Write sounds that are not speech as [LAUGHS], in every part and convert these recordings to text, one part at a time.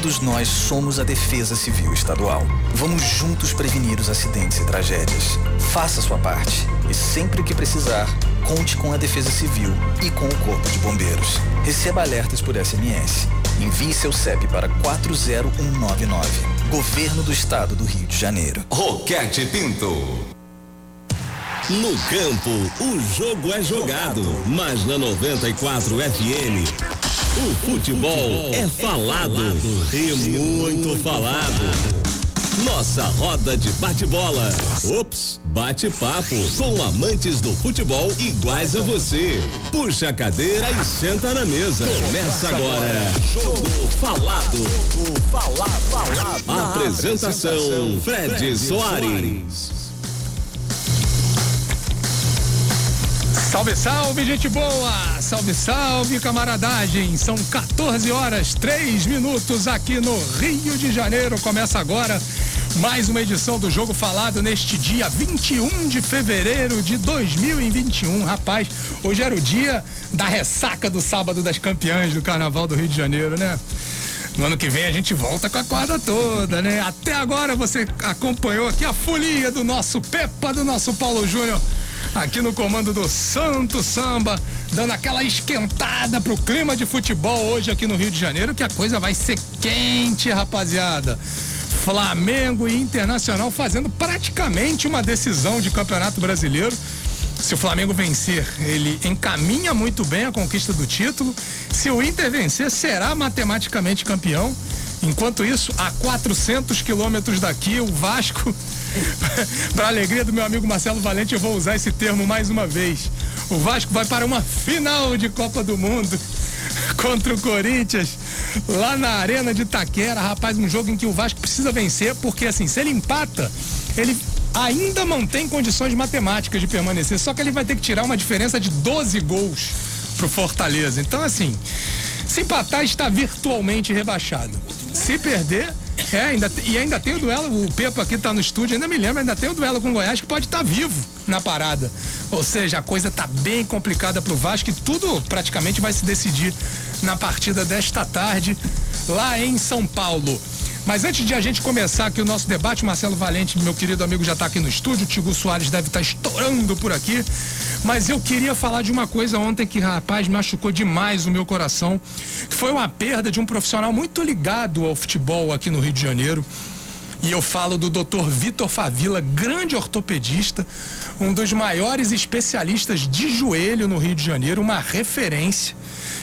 Todos nós somos a Defesa Civil Estadual. Vamos juntos prevenir os acidentes e tragédias. Faça sua parte e sempre que precisar, conte com a Defesa Civil e com o Corpo de Bombeiros. Receba alertas por SMS. Envie seu CEP para 40199. Governo do Estado do Rio de Janeiro. Roquete Pinto. No campo, o jogo é jogado, mas na 94 FM o futebol é falado e muito falado. Nossa roda de bate-bola. Ops, bate-papo com amantes do futebol iguais a você. Puxa a cadeira e senta na mesa. Começa agora. Jogo falado. Apresentação Fred Soares. Salve, salve, gente boa! Salve, salve, camaradagem! São 14 horas, 3 minutos aqui no Rio de Janeiro. Começa agora mais uma edição do Jogo Falado neste dia 21 de fevereiro de 2021. Rapaz, hoje era o dia da ressaca do sábado das campeãs do Carnaval do Rio de Janeiro, né? No ano que vem a gente volta com a corda toda, né? Até agora você acompanhou aqui a folia do nosso Pepa, do nosso Paulo Júnior aqui no comando do Santo Samba, dando aquela esquentada pro clima de futebol hoje aqui no Rio de Janeiro, que a coisa vai ser quente, rapaziada. Flamengo e Internacional fazendo praticamente uma decisão de Campeonato Brasileiro. Se o Flamengo vencer, ele encaminha muito bem a conquista do título. Se o Inter vencer, será matematicamente campeão. Enquanto isso, a 400 quilômetros daqui, o Vasco [LAUGHS] para alegria do meu amigo Marcelo Valente, eu vou usar esse termo mais uma vez. O Vasco vai para uma final de Copa do Mundo [LAUGHS] contra o Corinthians, lá na Arena de Taquera. Rapaz, um jogo em que o Vasco precisa vencer, porque assim, se ele empata, ele ainda mantém condições matemáticas de permanecer, só que ele vai ter que tirar uma diferença de 12 gols pro Fortaleza. Então, assim, se empatar, está virtualmente rebaixado. Se perder, é, ainda, e ainda tem o duelo, o Pepa aqui tá no estúdio, ainda me lembra, ainda tem o duelo com o Goiás que pode estar tá vivo na parada. Ou seja, a coisa tá bem complicada pro Vasco e tudo praticamente vai se decidir na partida desta tarde lá em São Paulo. Mas antes de a gente começar aqui o nosso debate, Marcelo Valente, meu querido amigo, já está aqui no estúdio. Tigo Soares deve estar tá estourando por aqui. Mas eu queria falar de uma coisa ontem que, rapaz, machucou demais o meu coração. Que foi uma perda de um profissional muito ligado ao futebol aqui no Rio de Janeiro. E eu falo do Dr. Vitor Favila, grande ortopedista, um dos maiores especialistas de joelho no Rio de Janeiro, uma referência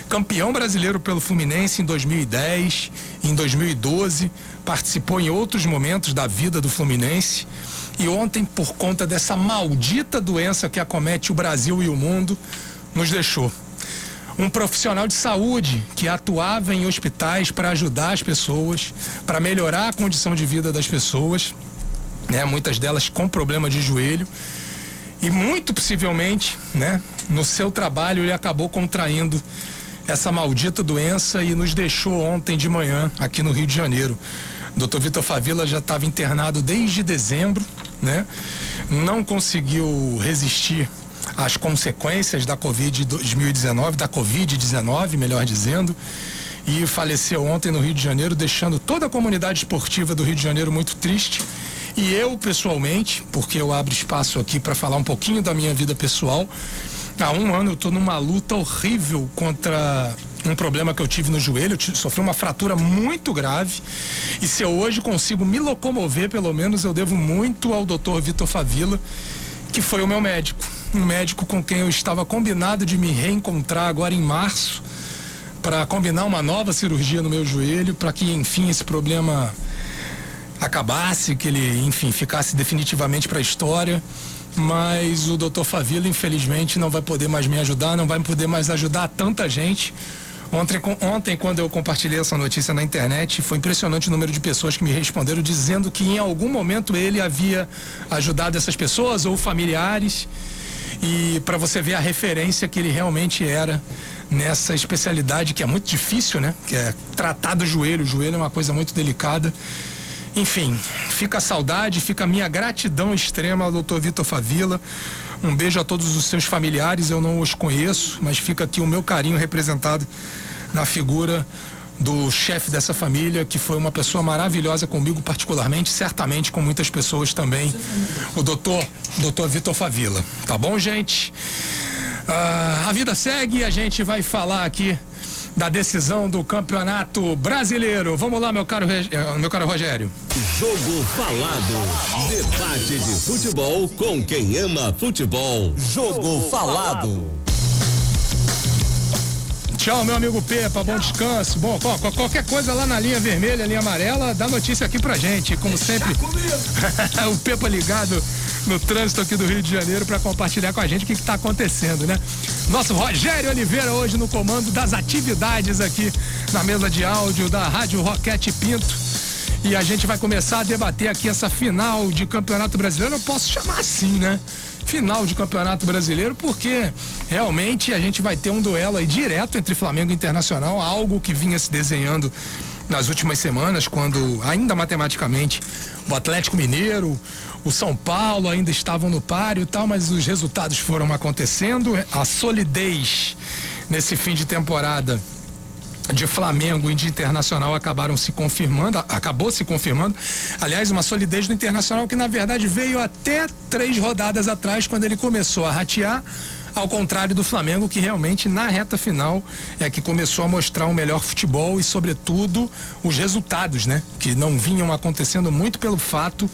campeão brasileiro pelo Fluminense em 2010, em 2012, participou em outros momentos da vida do Fluminense. E ontem, por conta dessa maldita doença que acomete o Brasil e o mundo, nos deixou. Um profissional de saúde que atuava em hospitais para ajudar as pessoas, para melhorar a condição de vida das pessoas, né? muitas delas com problema de joelho. E muito possivelmente, né, no seu trabalho, ele acabou contraindo essa maldita doença e nos deixou ontem de manhã aqui no Rio de Janeiro. Dr. Vitor Favila já estava internado desde dezembro, né? Não conseguiu resistir às consequências da Covid 2019, da Covid-19, melhor dizendo, e faleceu ontem no Rio de Janeiro, deixando toda a comunidade esportiva do Rio de Janeiro muito triste. E eu, pessoalmente, porque eu abro espaço aqui para falar um pouquinho da minha vida pessoal, Há um ano eu estou numa luta horrível contra um problema que eu tive no joelho, eu sofri uma fratura muito grave. E se eu hoje consigo me locomover, pelo menos eu devo muito ao Dr. Vitor Favila, que foi o meu médico. Um médico com quem eu estava combinado de me reencontrar agora em março, para combinar uma nova cirurgia no meu joelho, para que, enfim, esse problema acabasse, que ele, enfim, ficasse definitivamente para a história mas o doutor Favila, infelizmente, não vai poder mais me ajudar, não vai poder mais ajudar tanta gente. Ontem, ontem, quando eu compartilhei essa notícia na internet, foi impressionante o número de pessoas que me responderam dizendo que em algum momento ele havia ajudado essas pessoas ou familiares. E para você ver a referência que ele realmente era nessa especialidade que é muito difícil, né? Que é tratar do joelho. O joelho é uma coisa muito delicada. Enfim, fica a saudade, fica a minha gratidão extrema ao doutor Vitor Favila. Um beijo a todos os seus familiares, eu não os conheço, mas fica aqui o meu carinho representado na figura do chefe dessa família, que foi uma pessoa maravilhosa comigo particularmente, certamente com muitas pessoas também, o doutor, doutor Vitor Favila. Tá bom, gente? Ah, a vida segue e a gente vai falar aqui da decisão do Campeonato Brasileiro. Vamos lá, meu caro, eh, meu caro Rogério. Jogo falado. Debate de futebol com quem ama futebol. Jogo falado. Tchau, meu amigo Pepa, bom descanso. Bom, qualquer coisa lá na linha vermelha, linha amarela, dá notícia aqui pra gente. Como sempre, [LAUGHS] o Pepa ligado no trânsito aqui do Rio de Janeiro para compartilhar com a gente o que está acontecendo, né? Nosso Rogério Oliveira hoje no comando das atividades aqui na mesa de áudio da Rádio Roquete Pinto. E a gente vai começar a debater aqui essa final de Campeonato Brasileiro. Eu posso chamar assim, né? final de Campeonato Brasileiro, porque realmente a gente vai ter um duelo aí direto entre Flamengo e Internacional, algo que vinha se desenhando nas últimas semanas, quando ainda matematicamente o Atlético Mineiro, o São Paulo ainda estavam no páreo e tal, mas os resultados foram acontecendo, a solidez nesse fim de temporada de Flamengo e de Internacional acabaram se confirmando, acabou se confirmando. Aliás, uma solidez do Internacional que na verdade veio até três rodadas atrás, quando ele começou a ratear. Ao contrário do Flamengo, que realmente na reta final é que começou a mostrar um melhor futebol e, sobretudo, os resultados, né? Que não vinham acontecendo muito pelo fato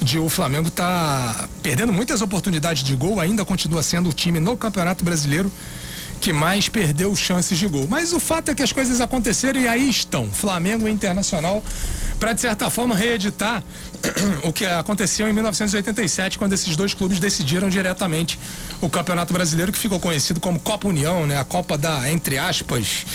de o Flamengo estar tá perdendo muitas oportunidades de gol, ainda continua sendo o time no Campeonato Brasileiro que mais perdeu chances de gol. Mas o fato é que as coisas aconteceram e aí estão. Flamengo e Internacional para de certa forma reeditar [CLEARS THROAT] o que aconteceu em 1987, quando esses dois clubes decidiram diretamente o Campeonato Brasileiro, que ficou conhecido como Copa União, né? A Copa da, entre aspas,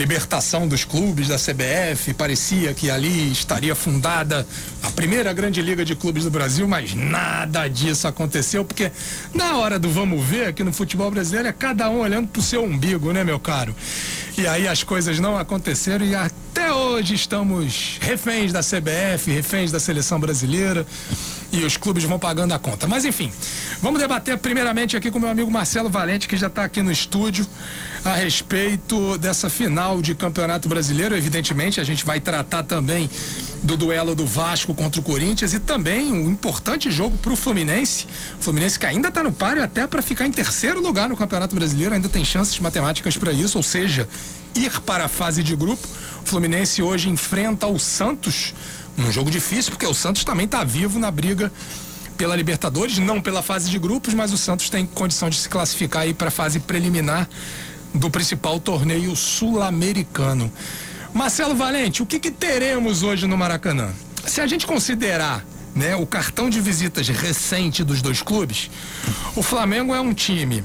libertação dos clubes da CBF. Parecia que ali estaria fundada a primeira grande liga de clubes do Brasil, mas nada disso aconteceu, porque na hora do vamos ver aqui no futebol brasileiro é cada um olhando pro seu umbigo, né, meu caro? E aí as coisas não aconteceram e até hoje estamos reféns da CBF, reféns da seleção brasileira e os clubes vão pagando a conta. Mas enfim, vamos debater primeiramente aqui com meu amigo Marcelo Valente, que já está aqui no estúdio, a respeito dessa final de Campeonato Brasileiro. Evidentemente, a gente vai tratar também do duelo do Vasco contra o Corinthians e também um importante jogo para o Fluminense. Fluminense que ainda está no páreo até para ficar em terceiro lugar no Campeonato Brasileiro, ainda tem chances matemáticas para isso, ou seja, ir para a fase de grupo. O Fluminense hoje enfrenta o Santos um jogo difícil, porque o Santos também está vivo na briga pela Libertadores, não pela fase de grupos, mas o Santos tem condição de se classificar aí para a fase preliminar do principal torneio sul-americano. Marcelo Valente, o que, que teremos hoje no Maracanã? Se a gente considerar né, o cartão de visitas recente dos dois clubes, o Flamengo é um time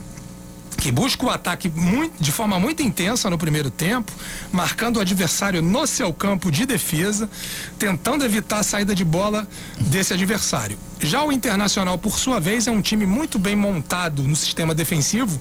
que busca o ataque muito, de forma muito intensa no primeiro tempo, marcando o adversário no seu campo de defesa, tentando evitar a saída de bola desse adversário. Já o Internacional, por sua vez, é um time muito bem montado no sistema defensivo,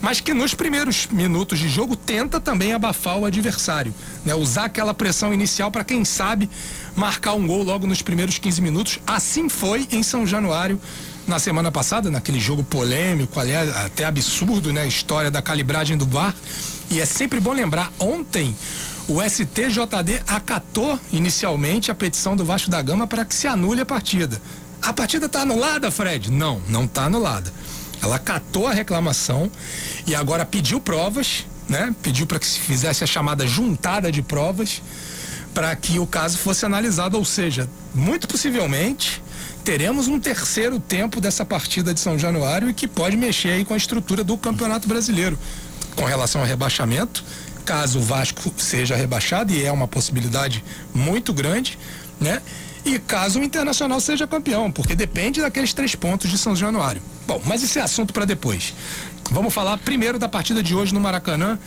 mas que nos primeiros minutos de jogo tenta também abafar o adversário, né? usar aquela pressão inicial para quem sabe marcar um gol logo nos primeiros 15 minutos. Assim foi em São Januário na semana passada, naquele jogo polêmico, aliás, até absurdo, né? A história da calibragem do VAR. E é sempre bom lembrar, ontem o STJD acatou inicialmente a petição do Vasco da Gama para que se anule a partida. A partida está anulada, Fred? Não, não está anulada. Ela acatou a reclamação e agora pediu provas, né? Pediu para que se fizesse a chamada juntada de provas para que o caso fosse analisado, ou seja, muito possivelmente teremos um terceiro tempo dessa partida de São Januário e que pode mexer aí com a estrutura do Campeonato Brasileiro com relação ao rebaixamento, caso o Vasco seja rebaixado e é uma possibilidade muito grande, né? E caso o Internacional seja campeão, porque depende daqueles três pontos de São Januário. Bom, mas esse é assunto para depois. Vamos falar primeiro da partida de hoje no Maracanã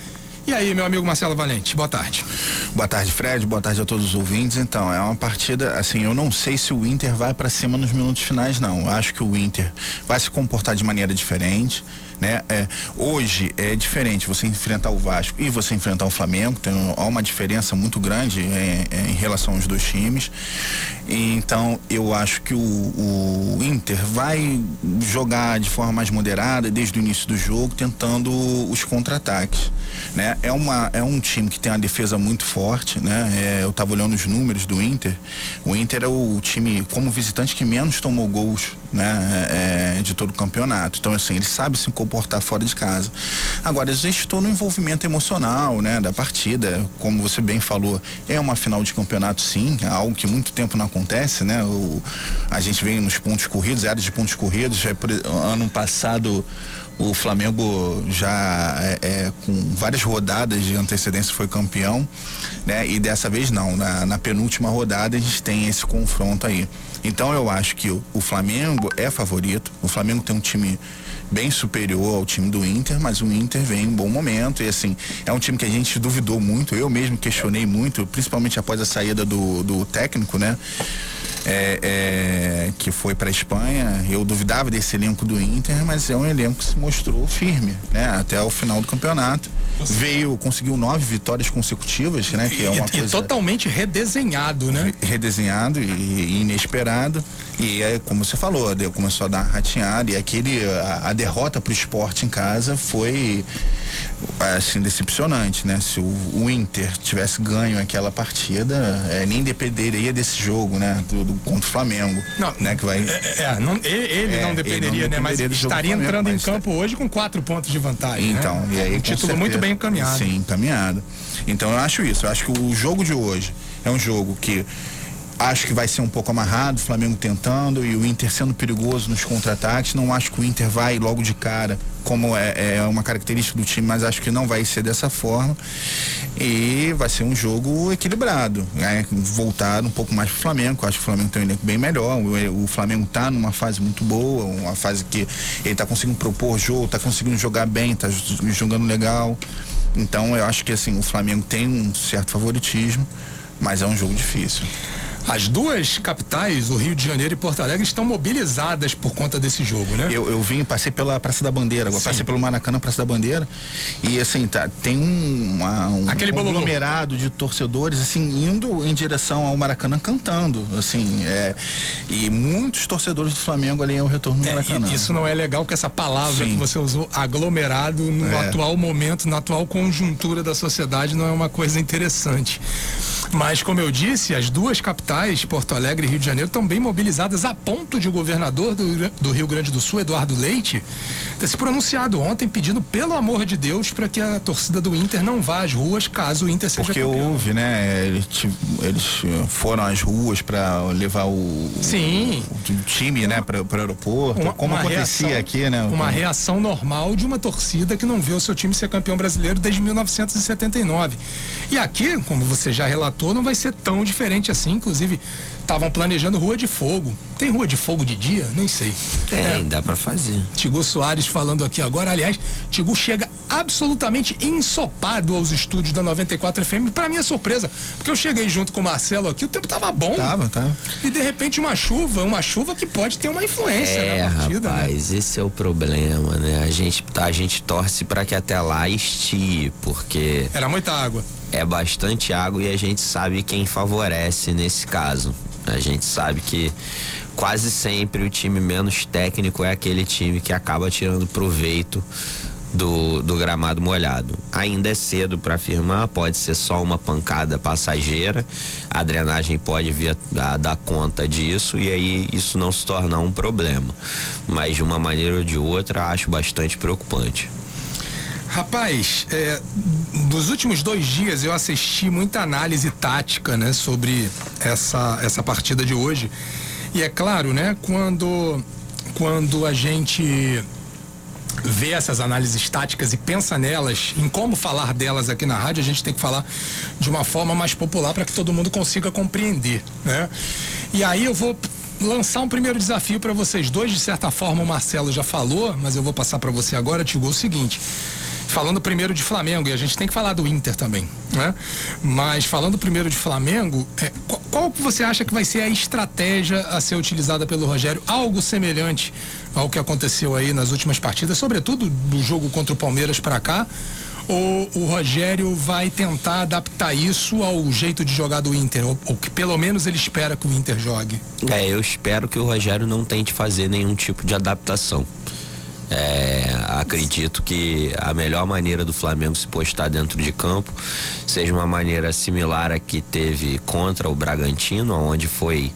e aí, meu amigo Marcelo Valente, boa tarde. Boa tarde, Fred. Boa tarde a todos os ouvintes. Então, é uma partida, assim, eu não sei se o Inter vai para cima nos minutos finais, não. Eu acho que o Inter vai se comportar de maneira diferente. Né? É, hoje é diferente você enfrentar o Vasco e você enfrentar o Flamengo, tem há uma diferença muito grande é, é, em relação aos dois times. Então eu acho que o, o, Inter vai jogar de forma mais moderada desde o início do jogo, tentando os contra-ataques. Né? É, uma, é um time que tem uma defesa muito forte, né? É, eu estava olhando os números do Inter. O Inter é o time, como visitante, que menos tomou gols né? É, é de todo o campeonato. Então, assim, ele sabe se comportar fora de casa. Agora, existe todo o envolvimento emocional, né? Da partida. Como você bem falou, é uma final de campeonato, sim. É algo que muito tempo não acontece, né? O, a gente vem nos pontos corridos, áreas de pontos corridos. É, ano passado o Flamengo já é, é, com várias rodadas de antecedência foi campeão, né? E dessa vez não. Na, na, penúltima rodada a gente tem esse confronto aí. Então eu acho que o, o Flamengo é favorito. O Flamengo tem um time bem superior ao time do Inter, mas o Inter vem em bom momento e assim, é um time que a gente duvidou muito, eu mesmo questionei muito, principalmente após a saída do, do técnico, né? É, é, que foi para a Espanha. Eu duvidava desse elenco do Inter, mas é um elenco que se mostrou firme, né? Até o final do campeonato. Veio, conseguiu nove vitórias consecutivas, né? Que é uma e, coisa... e totalmente redesenhado, né? Redesenhado e, e inesperado. E é como você falou, começou a dar ratinhada e aquele a, a derrota para o esporte em casa foi assim decepcionante, né? Se o, o Inter tivesse ganho aquela partida, é, nem dependeria desse jogo, né? Do, do, contra o Flamengo, não, né? Que vai. É, é não, ele, é, não dependeria, ele não né? Mas estaria entrando Flamengo, em campo hoje com quatro pontos de vantagem. Né? Então, né? e aí um título certeza, muito bem encaminhado. Sim, encaminhado. Então eu acho isso. Eu acho que o jogo de hoje é um jogo que Acho que vai ser um pouco amarrado, o Flamengo tentando e o Inter sendo perigoso nos contra-ataques. Não acho que o Inter vai logo de cara, como é, é, uma característica do time, mas acho que não vai ser dessa forma. E vai ser um jogo equilibrado, né? voltado um pouco mais pro Flamengo. Acho que o Flamengo tem um elenco bem melhor. O, o Flamengo está numa fase muito boa, uma fase que ele está conseguindo propor jogo, está conseguindo jogar bem, está jogando legal. Então eu acho que assim, o Flamengo tem um certo favoritismo, mas é um jogo difícil. As duas capitais, o Rio de Janeiro e Porto Alegre, estão mobilizadas por conta desse jogo, né? Eu, eu vim, passei pela Praça da Bandeira, agora passei pelo Maracanã, Praça da Bandeira, e assim, tá, tem um, uma, um Aquele conglomerado de torcedores, assim, indo em direção ao Maracanã cantando, assim, é, e muitos torcedores do Flamengo ali ao retorno do é, Maracanã. Isso não é legal que essa palavra Sim. que você usou, aglomerado, no é. atual momento, na atual conjuntura da sociedade, não é uma coisa interessante. Mas, como eu disse, as duas capitais, Porto Alegre e Rio de Janeiro, estão bem mobilizadas a ponto de o governador do, do Rio Grande do Sul, Eduardo Leite, ter se pronunciado ontem pedindo, pelo amor de Deus, para que a torcida do Inter não vá às ruas caso o Inter seja Porque campeão. houve, né? Eles, eles foram às ruas para levar o, Sim. O, o time, né, para o aeroporto, uma, como uma acontecia reação, aqui, né? Uma reação normal de uma torcida que não vê o seu time ser campeão brasileiro desde 1979. E aqui, como você já relatou, não vai ser tão diferente assim. Inclusive, estavam planejando rua de fogo. Tem rua de fogo de dia? Nem sei. Tem, é, dá para fazer. Tigu Soares falando aqui agora. Aliás, Tigu chega absolutamente ensopado aos estúdios da 94 FM, para minha surpresa. Porque eu cheguei junto com o Marcelo aqui, o tempo tava bom. Tava, tava. E de repente uma chuva, uma chuva que pode ter uma influência é, na partida. Né? Rapaz, né? esse é o problema, né? A gente, a gente torce para que até lá estie, porque. Era muita água é bastante água e a gente sabe quem favorece nesse caso. A gente sabe que quase sempre o time menos técnico é aquele time que acaba tirando proveito do, do gramado molhado. Ainda é cedo para afirmar, pode ser só uma pancada passageira, a drenagem pode vir a, a, dar conta disso e aí isso não se tornar um problema. Mas de uma maneira ou de outra, acho bastante preocupante. Rapaz, é, dos últimos dois dias eu assisti muita análise tática, né, sobre essa, essa partida de hoje. E é claro, né, quando, quando a gente vê essas análises táticas e pensa nelas, em como falar delas aqui na rádio, a gente tem que falar de uma forma mais popular para que todo mundo consiga compreender, né? E aí eu vou lançar um primeiro desafio para vocês dois, de certa forma o Marcelo já falou, mas eu vou passar para você agora, Tigo, o seguinte: falando primeiro de Flamengo, e a gente tem que falar do Inter também, né? Mas falando primeiro de Flamengo, é, qual, qual você acha que vai ser a estratégia a ser utilizada pelo Rogério? Algo semelhante ao que aconteceu aí nas últimas partidas, sobretudo do jogo contra o Palmeiras para cá? ou o Rogério vai tentar adaptar isso ao jeito de jogar do Inter, ou, ou, que pelo menos ele espera que o Inter jogue? É, eu espero que o Rogério não tente fazer nenhum tipo de adaptação. É, acredito que a melhor maneira do Flamengo se postar dentro de campo seja uma maneira similar a que teve contra o Bragantino, onde foi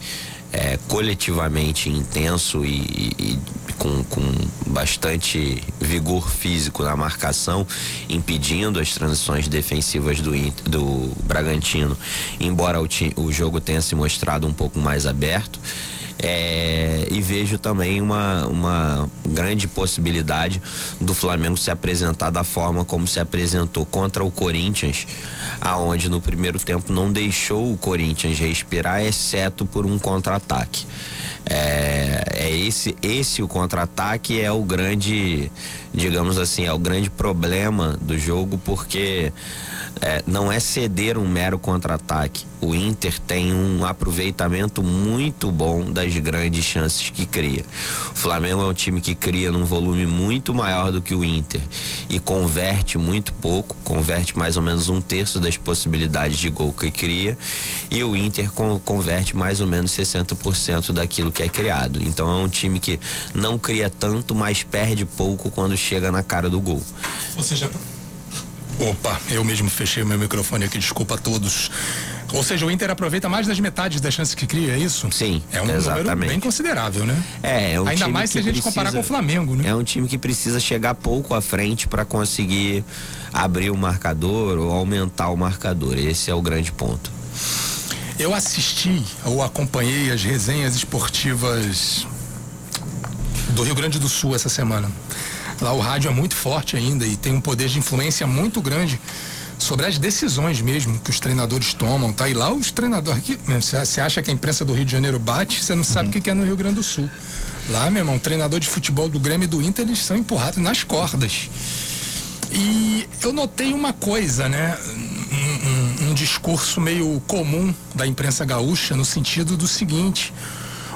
é, coletivamente intenso e, e com, com, bastante vigor físico na marcação, impedindo as transições defensivas do, do Bragantino, embora o, o jogo tenha se mostrado um pouco mais aberto. É, e vejo também uma, uma grande possibilidade do Flamengo se apresentar da forma como se apresentou contra o Corinthians, aonde no primeiro tempo não deixou o Corinthians respirar, exceto por um contra-ataque. É, é, esse esse o contra-ataque é o grande digamos assim é o grande problema do jogo porque é, não é ceder um mero contra-ataque. O Inter tem um aproveitamento muito bom das grandes chances que cria. O Flamengo é um time que cria num volume muito maior do que o Inter e converte muito pouco, converte mais ou menos um terço das possibilidades de gol que cria e o Inter converte mais ou menos 60% daquilo que é criado. Então é um time que não cria tanto, mas perde pouco quando chega na cara do gol. Ou seja, Opa, eu mesmo fechei o meu microfone aqui, desculpa a todos. Ou seja, o Inter aproveita mais das metades das chances que cria, é isso? Sim. É um exatamente. número bem considerável, né? É, é um Ainda mais se a gente precisa, comparar com o Flamengo, né? É um time que precisa chegar pouco à frente para conseguir abrir o marcador ou aumentar o marcador. Esse é o grande ponto. Eu assisti ou acompanhei as resenhas esportivas do Rio Grande do Sul essa semana. Lá o rádio é muito forte ainda e tem um poder de influência muito grande sobre as decisões mesmo que os treinadores tomam, tá? E lá os treinadores aqui, você acha que a imprensa do Rio de Janeiro bate, você não sabe o uhum. que é no Rio Grande do Sul. Lá, meu irmão, treinador de futebol do Grêmio e do Inter, eles são empurrados nas cordas. E eu notei uma coisa, né? Um, um, um discurso meio comum da imprensa gaúcha no sentido do seguinte: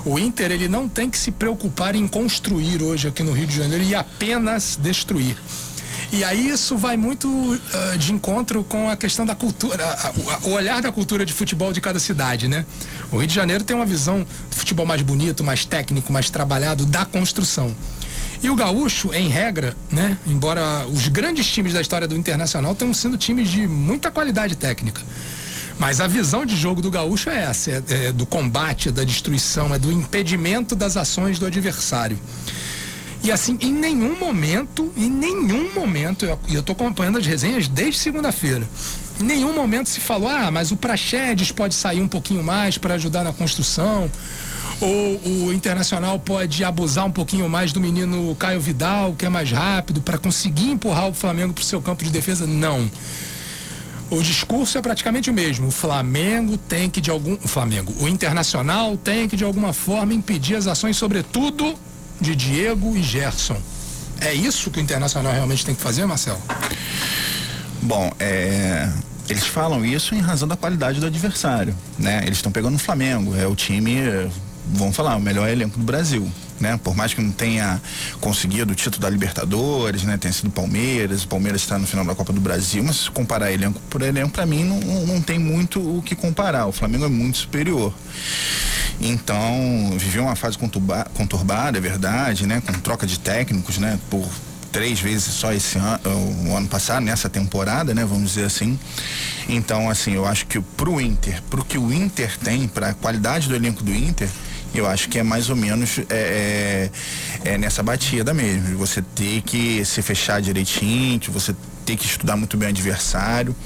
o Inter ele não tem que se preocupar em construir hoje aqui no Rio de Janeiro e apenas destruir. E aí isso vai muito uh, de encontro com a questão da cultura, o olhar da cultura de futebol de cada cidade, né? O Rio de Janeiro tem uma visão de futebol mais bonito, mais técnico, mais trabalhado da construção. E o gaúcho, em regra, né? Embora os grandes times da história do Internacional tenham sido times de muita qualidade técnica. Mas a visão de jogo do gaúcho é essa, é, é do combate, da destruição, é do impedimento das ações do adversário. E assim, em nenhum momento, em nenhum momento, e eu, tô acompanhando as resenhas desde segunda-feira, em nenhum momento se falou, ah, mas o Praxedes pode sair um pouquinho mais para ajudar na construção, ou o Internacional pode abusar um pouquinho mais do menino Caio Vidal, que é mais rápido, para conseguir empurrar o Flamengo para o seu campo de defesa. Não. O discurso é praticamente o mesmo. O Flamengo tem que de algum, o Flamengo, o Internacional tem que de alguma forma impedir as ações, sobretudo de Diego e Gerson. É isso que o Internacional realmente tem que fazer, Marcelo? Bom, é, eles falam isso em razão da qualidade do adversário, né? Eles estão pegando o Flamengo, é o time, vamos falar, o melhor elenco do Brasil né? Por mais que não tenha conseguido o título da Libertadores, né? Tenha sido Palmeiras, o Palmeiras está no final da Copa do Brasil, mas se comparar elenco por elenco, para mim não, não tem muito o que comparar. O Flamengo é muito superior. Então, viveu uma fase conturbada, é verdade, né? Com troca de técnicos, né? Por três vezes só esse ano, o ano passado, nessa temporada, né? Vamos dizer assim. Então, assim, eu acho que pro Inter, pro que o Inter tem, para a qualidade do elenco do Inter, eu acho que é mais ou menos é, é, é nessa batida mesmo. Você ter que se fechar direitinho, você ter que estudar muito bem o adversário.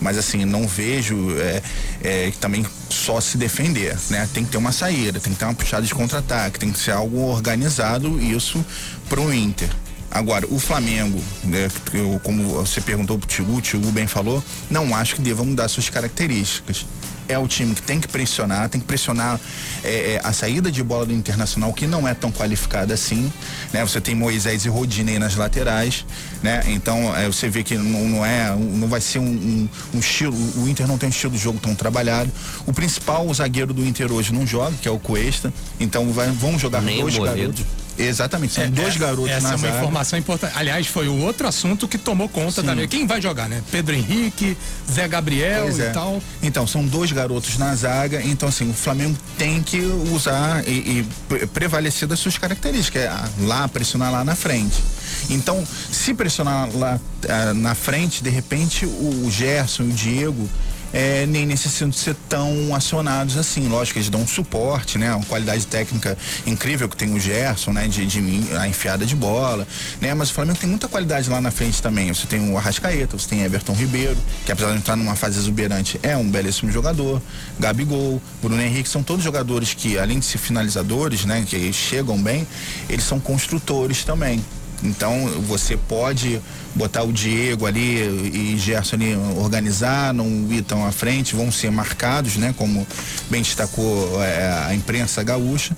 Mas assim, não vejo é, é, também só se defender, né? Tem que ter uma saída, tem que ter uma puxada de contra-ataque, tem que ser algo organizado, isso pro Inter. Agora, o Flamengo, né, eu, como você perguntou pro Tigu, o Tigu bem falou, não acho que deva mudar suas características é o time que tem que pressionar, tem que pressionar é, é, a saída de bola do Internacional, que não é tão qualificada assim, né? Você tem Moisés e Rodinei nas laterais, né? Então, é, você vê que não, não, é, não vai ser um, um, um, estilo, o Inter não tem um estilo de jogo tão trabalhado. O principal o zagueiro do Inter hoje não joga, que é o Cuesta, então vai, vão jogar Nem dois garotos. Exatamente, são é, dois é, garotos essa na é uma zaga. informação importante. Aliás, foi o outro assunto que tomou conta Sim. da minha. Quem vai jogar, né? Pedro Henrique, Zé Gabriel pois e é. tal. Então, são dois garotos na zaga. Então, assim, o Flamengo tem que usar e, e prevalecer das suas características. É lá, pressionar lá na frente. Então, se pressionar lá uh, na frente, de repente o Gerson e o Diego é, nem necessitam ser tão acionados assim. Lógico eles dão um suporte, né? Uma qualidade técnica incrível que tem o Gerson, né? De, de a enfiada de bola, né? Mas o Flamengo tem muita qualidade lá na frente também. Você tem o Arrascaeta, você tem Everton Ribeiro, que apesar de entrar numa fase exuberante, é um belíssimo jogador. Gabigol, Bruno Henrique, são todos jogadores que, além de ser finalizadores, né? Que chegam bem, eles são construtores também. Então você pode botar o Diego ali e Gerson ali organizar, não ir tão à frente, vão ser marcados, né? Como bem destacou é, a imprensa gaúcha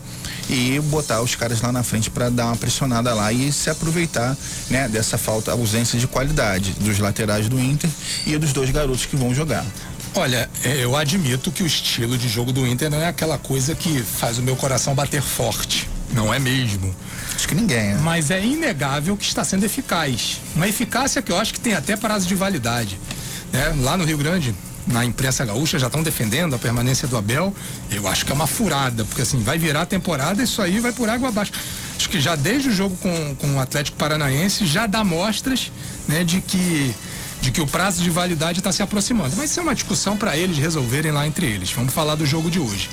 e botar os caras lá na frente para dar uma pressionada lá e se aproveitar, né? Dessa falta, ausência de qualidade dos laterais do Inter e dos dois garotos que vão jogar. Olha, é, eu admito que o estilo de jogo do Inter não é aquela coisa que faz o meu coração bater forte. Não é mesmo. Acho que ninguém, né? Mas é inegável que está sendo eficaz. Uma eficácia que eu acho que tem até prazo de validade. Né? Lá no Rio Grande, na imprensa gaúcha, já estão defendendo a permanência do Abel. Eu acho que é uma furada, porque assim, vai virar a temporada e isso aí vai por água abaixo. Acho que já desde o jogo com, com o Atlético Paranaense já dá mostras né, de que de que o prazo de validade está se aproximando. Mas isso é uma discussão para eles resolverem lá entre eles. Vamos falar do jogo de hoje.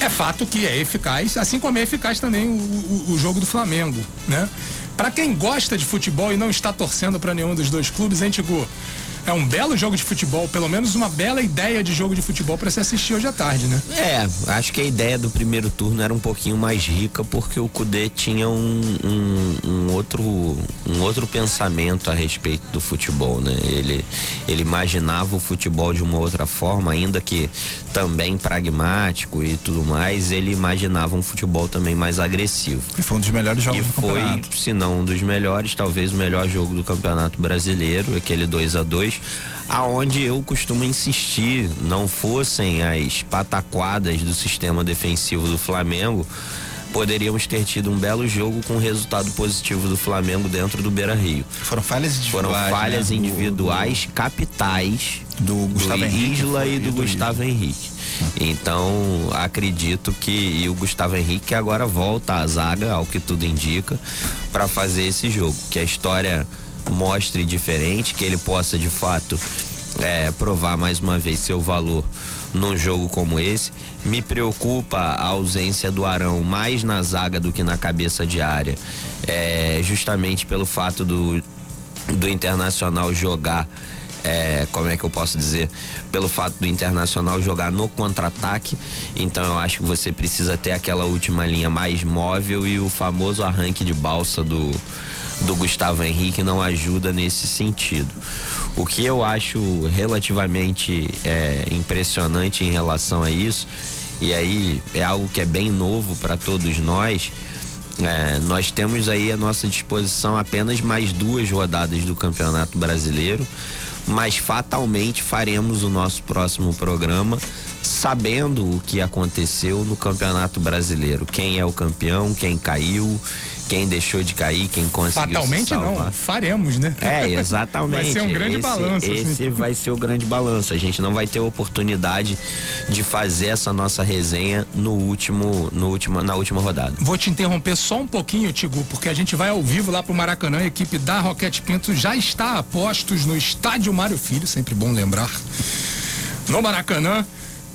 É fato que é eficaz, assim como é eficaz também o, o, o jogo do Flamengo, né? Para quem gosta de futebol e não está torcendo para nenhum dos dois clubes, hein, é um belo jogo de futebol, pelo menos uma bela ideia de jogo de futebol para se assistir hoje à tarde, né? É, acho que a ideia do primeiro turno era um pouquinho mais rica porque o Cudê tinha um, um, um, outro, um outro pensamento a respeito do futebol, né? Ele, ele imaginava o futebol de uma outra forma, ainda que também pragmático e tudo mais, ele imaginava um futebol também mais agressivo. E foi um dos melhores jogos e do foi, se não um dos melhores, talvez o melhor jogo do Campeonato Brasileiro, aquele 2 a 2 aonde eu costumo insistir, não fossem as pataquadas do sistema defensivo do Flamengo, poderíamos ter tido um belo jogo com resultado positivo do Flamengo dentro do Beira Rio. Foram falhas individuais. Foram falhas né? individuais do, capitais do, Gustavo do Isla e do, Gustavo Henrique. Então, acredito que e o Gustavo Henrique agora volta à zaga, ao que tudo indica, para fazer esse jogo. Que a história mostre diferente, que ele possa de fato é, provar mais uma vez seu valor num jogo como esse. Me preocupa a ausência do Arão mais na zaga do que na cabeça de área, é, justamente pelo fato do, do Internacional jogar. É, como é que eu posso dizer? Pelo fato do Internacional jogar no contra-ataque. Então eu acho que você precisa ter aquela última linha mais móvel e o famoso arranque de balsa do, do Gustavo Henrique não ajuda nesse sentido. O que eu acho relativamente é, impressionante em relação a isso, e aí é algo que é bem novo para todos nós. É, nós temos aí à nossa disposição apenas mais duas rodadas do Campeonato Brasileiro, mas fatalmente faremos o nosso próximo programa sabendo o que aconteceu no Campeonato Brasileiro. Quem é o campeão, quem caiu, quem deixou de cair, quem conseguiu Fatalmente não, faremos, né? É, [LAUGHS] exatamente. vai ser um grande esse, balanço. Assim. Esse assim. vai ser o grande balanço. A gente não vai ter oportunidade de fazer essa nossa resenha no último, no último, na última rodada. Vou te interromper só um pouquinho, Tigu, porque a gente vai ao vivo lá pro Maracanã. A equipe da Roquete Pinto já está a postos no estádio Mário Filho, sempre bom lembrar. No Maracanã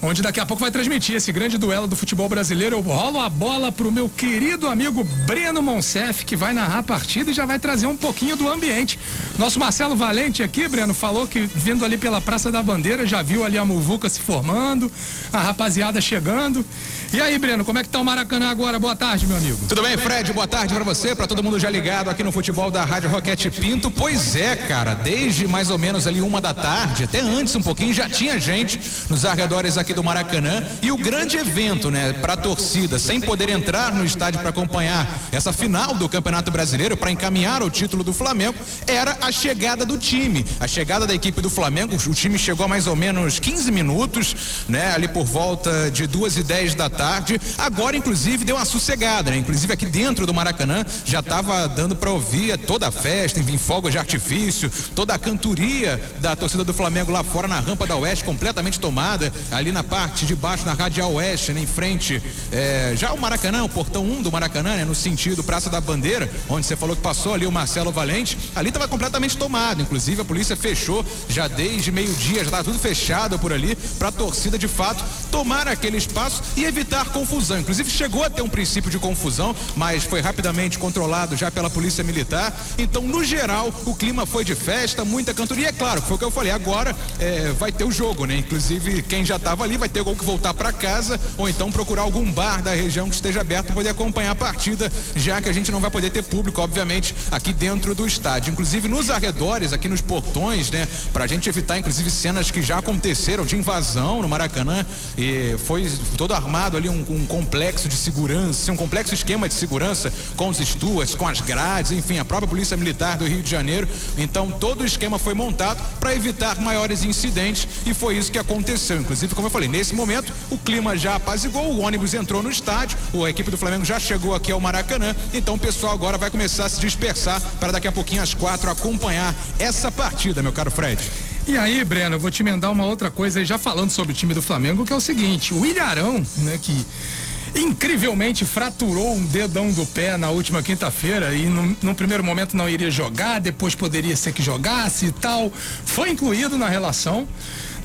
onde daqui a pouco vai transmitir esse grande duelo do futebol brasileiro. Eu rolo a bola pro meu querido amigo Breno Monsef, que vai narrar a partida e já vai trazer um pouquinho do ambiente. Nosso Marcelo Valente aqui, Breno, falou que vindo ali pela Praça da Bandeira já viu ali a muvuca se formando, a rapaziada chegando. E aí, Breno, como é que tá o Maracanã agora? Boa tarde, meu amigo. Tudo bem, Fred? Boa tarde para você, para todo mundo já ligado aqui no futebol da Rádio Roquete Pinto. Pois é, cara, desde mais ou menos ali uma da tarde, até antes um pouquinho, já tinha gente nos arredores aqui do Maracanã e o grande evento, né, para a torcida, sem poder entrar no estádio para acompanhar essa final do Campeonato Brasileiro para encaminhar o título do Flamengo, era a chegada do time, a chegada da equipe do Flamengo. O time chegou a mais ou menos 15 minutos, né, ali por volta de duas e dez da tarde tarde. Agora, inclusive, deu uma sossegada, né? Inclusive aqui dentro do Maracanã já estava dando para ouvir toda a festa, enfim, fogos de artifício, toda a cantoria da torcida do Flamengo lá fora na rampa da Oeste completamente tomada, ali na parte de baixo, na Radial Oeste, né, em frente, é, já o Maracanã, o portão 1 do Maracanã, né, no sentido Praça da Bandeira, onde você falou que passou ali o Marcelo Valente, ali estava completamente tomado. Inclusive, a polícia fechou já desde meio-dia, já estava tudo fechado por ali, para a torcida de fato tomar aquele espaço e evitar confusão. Inclusive, chegou a ter um princípio de confusão, mas foi rapidamente controlado já pela Polícia Militar. Então, no geral, o clima foi de festa, muita cantoria. É claro, foi o que eu falei, agora é, vai ter o jogo, né? Inclusive, quem já estava ali vai ter que voltar para casa ou então procurar algum bar da região que esteja aberto para poder acompanhar a partida, já que a gente não vai poder ter público, obviamente, aqui dentro do estádio. Inclusive nos arredores, aqui nos portões, né? Para a gente evitar, inclusive, cenas que já aconteceram de invasão no Maracanã e foi todo armado ali um, um complexo de segurança, um complexo esquema de segurança com os estuas, com as grades, enfim, a própria Polícia Militar do Rio de Janeiro. Então todo o esquema foi montado para evitar maiores incidentes e foi isso que aconteceu. Inclusive, como eu falei, nesse momento o clima já apazigou, o ônibus entrou no estádio, a equipe do Flamengo já chegou aqui ao Maracanã, então o pessoal agora vai começar a se dispersar para daqui a pouquinho às quatro acompanhar essa partida, meu caro Fred. E aí, Breno, eu vou te emendar uma outra coisa aí, já falando sobre o time do Flamengo, que é o seguinte, o Ilharão, né, que incrivelmente fraturou um dedão do pé na última quinta-feira e no, no, primeiro momento não iria jogar, depois poderia ser que jogasse e tal. Foi incluído na relação,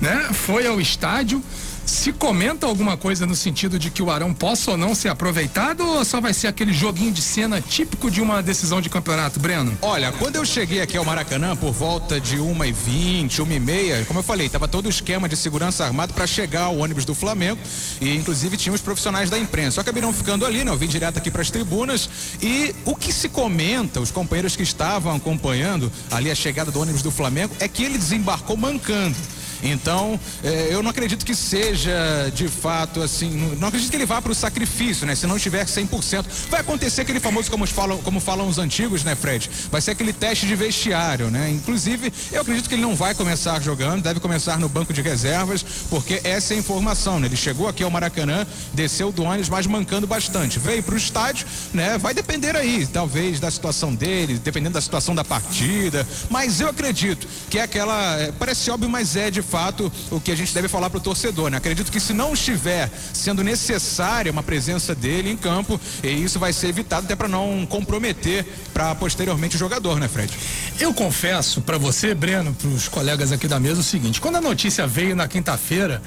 né? Foi ao estádio. Se comenta alguma coisa no sentido de que o Arão possa ou não ser aproveitado ou só vai ser aquele joguinho de cena típico de uma decisão de campeonato, Breno? Olha, quando eu cheguei aqui ao Maracanã por volta de 1h20, 1h30, como eu falei, tava todo o esquema de segurança armado para chegar ao ônibus do Flamengo e inclusive tinha os profissionais da imprensa. Só acabaram ficando ali, né? Eu vim direto aqui para as tribunas e o que se comenta, os companheiros que estavam acompanhando ali a chegada do ônibus do Flamengo, é que ele desembarcou mancando. Então, eh, eu não acredito que seja de fato assim, não, acredito que ele vá para o sacrifício, né? Se não estiver 100%. Vai acontecer aquele famoso, como falam, como falam os antigos, né, Fred? Vai ser aquele teste de vestiário, né? Inclusive, eu acredito que ele não vai começar jogando, deve começar no banco de reservas, porque essa é a informação, né? Ele chegou aqui ao Maracanã, desceu do ônibus, mas mancando bastante. Veio para o estádio, né? Vai depender aí, talvez, da situação dele, dependendo da situação da partida. Mas eu acredito que é aquela. É, parece óbvio, mas é de fato o que a gente deve falar para o torcedor, né? Acredito que se não estiver sendo necessária uma presença dele em campo, e isso vai ser evitado até para não comprometer para posteriormente o jogador, né, Fred? Eu confesso para você, Breno, para os colegas aqui da mesa o seguinte: quando a notícia veio na quinta-feira,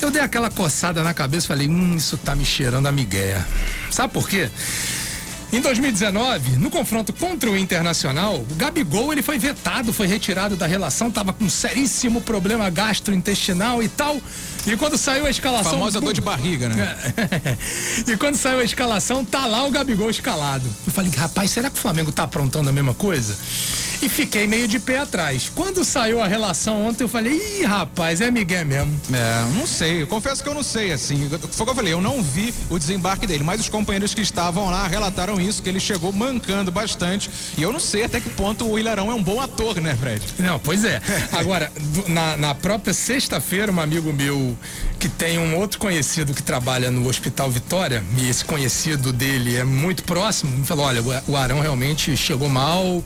eu dei aquela coçada na cabeça e falei, hum, isso tá me cheirando a migué. Sabe por quê? Em 2019, no confronto contra o Internacional, o Gabigol ele foi vetado, foi retirado da relação, estava com um seríssimo problema gastrointestinal e tal. E quando saiu a escalação. Famosa dor de barriga, né? [LAUGHS] e quando saiu a escalação, tá lá o Gabigol escalado. Eu falei, rapaz, será que o Flamengo tá aprontando a mesma coisa? e fiquei meio de pé atrás. Quando saiu a relação ontem, eu falei, ih, rapaz, é Miguel mesmo. É, não sei, eu confesso que eu não sei, assim, foi o que eu falei, eu não vi o desembarque dele, mas os companheiros que estavam lá relataram isso, que ele chegou mancando bastante, e eu não sei até que ponto o Ilharão é um bom ator, né, Fred? Não, pois é. [LAUGHS] Agora, na, na própria sexta-feira, um amigo meu que tem um outro conhecido que trabalha no Hospital Vitória, e esse conhecido dele é muito próximo, me falou, olha, o Arão realmente chegou mal,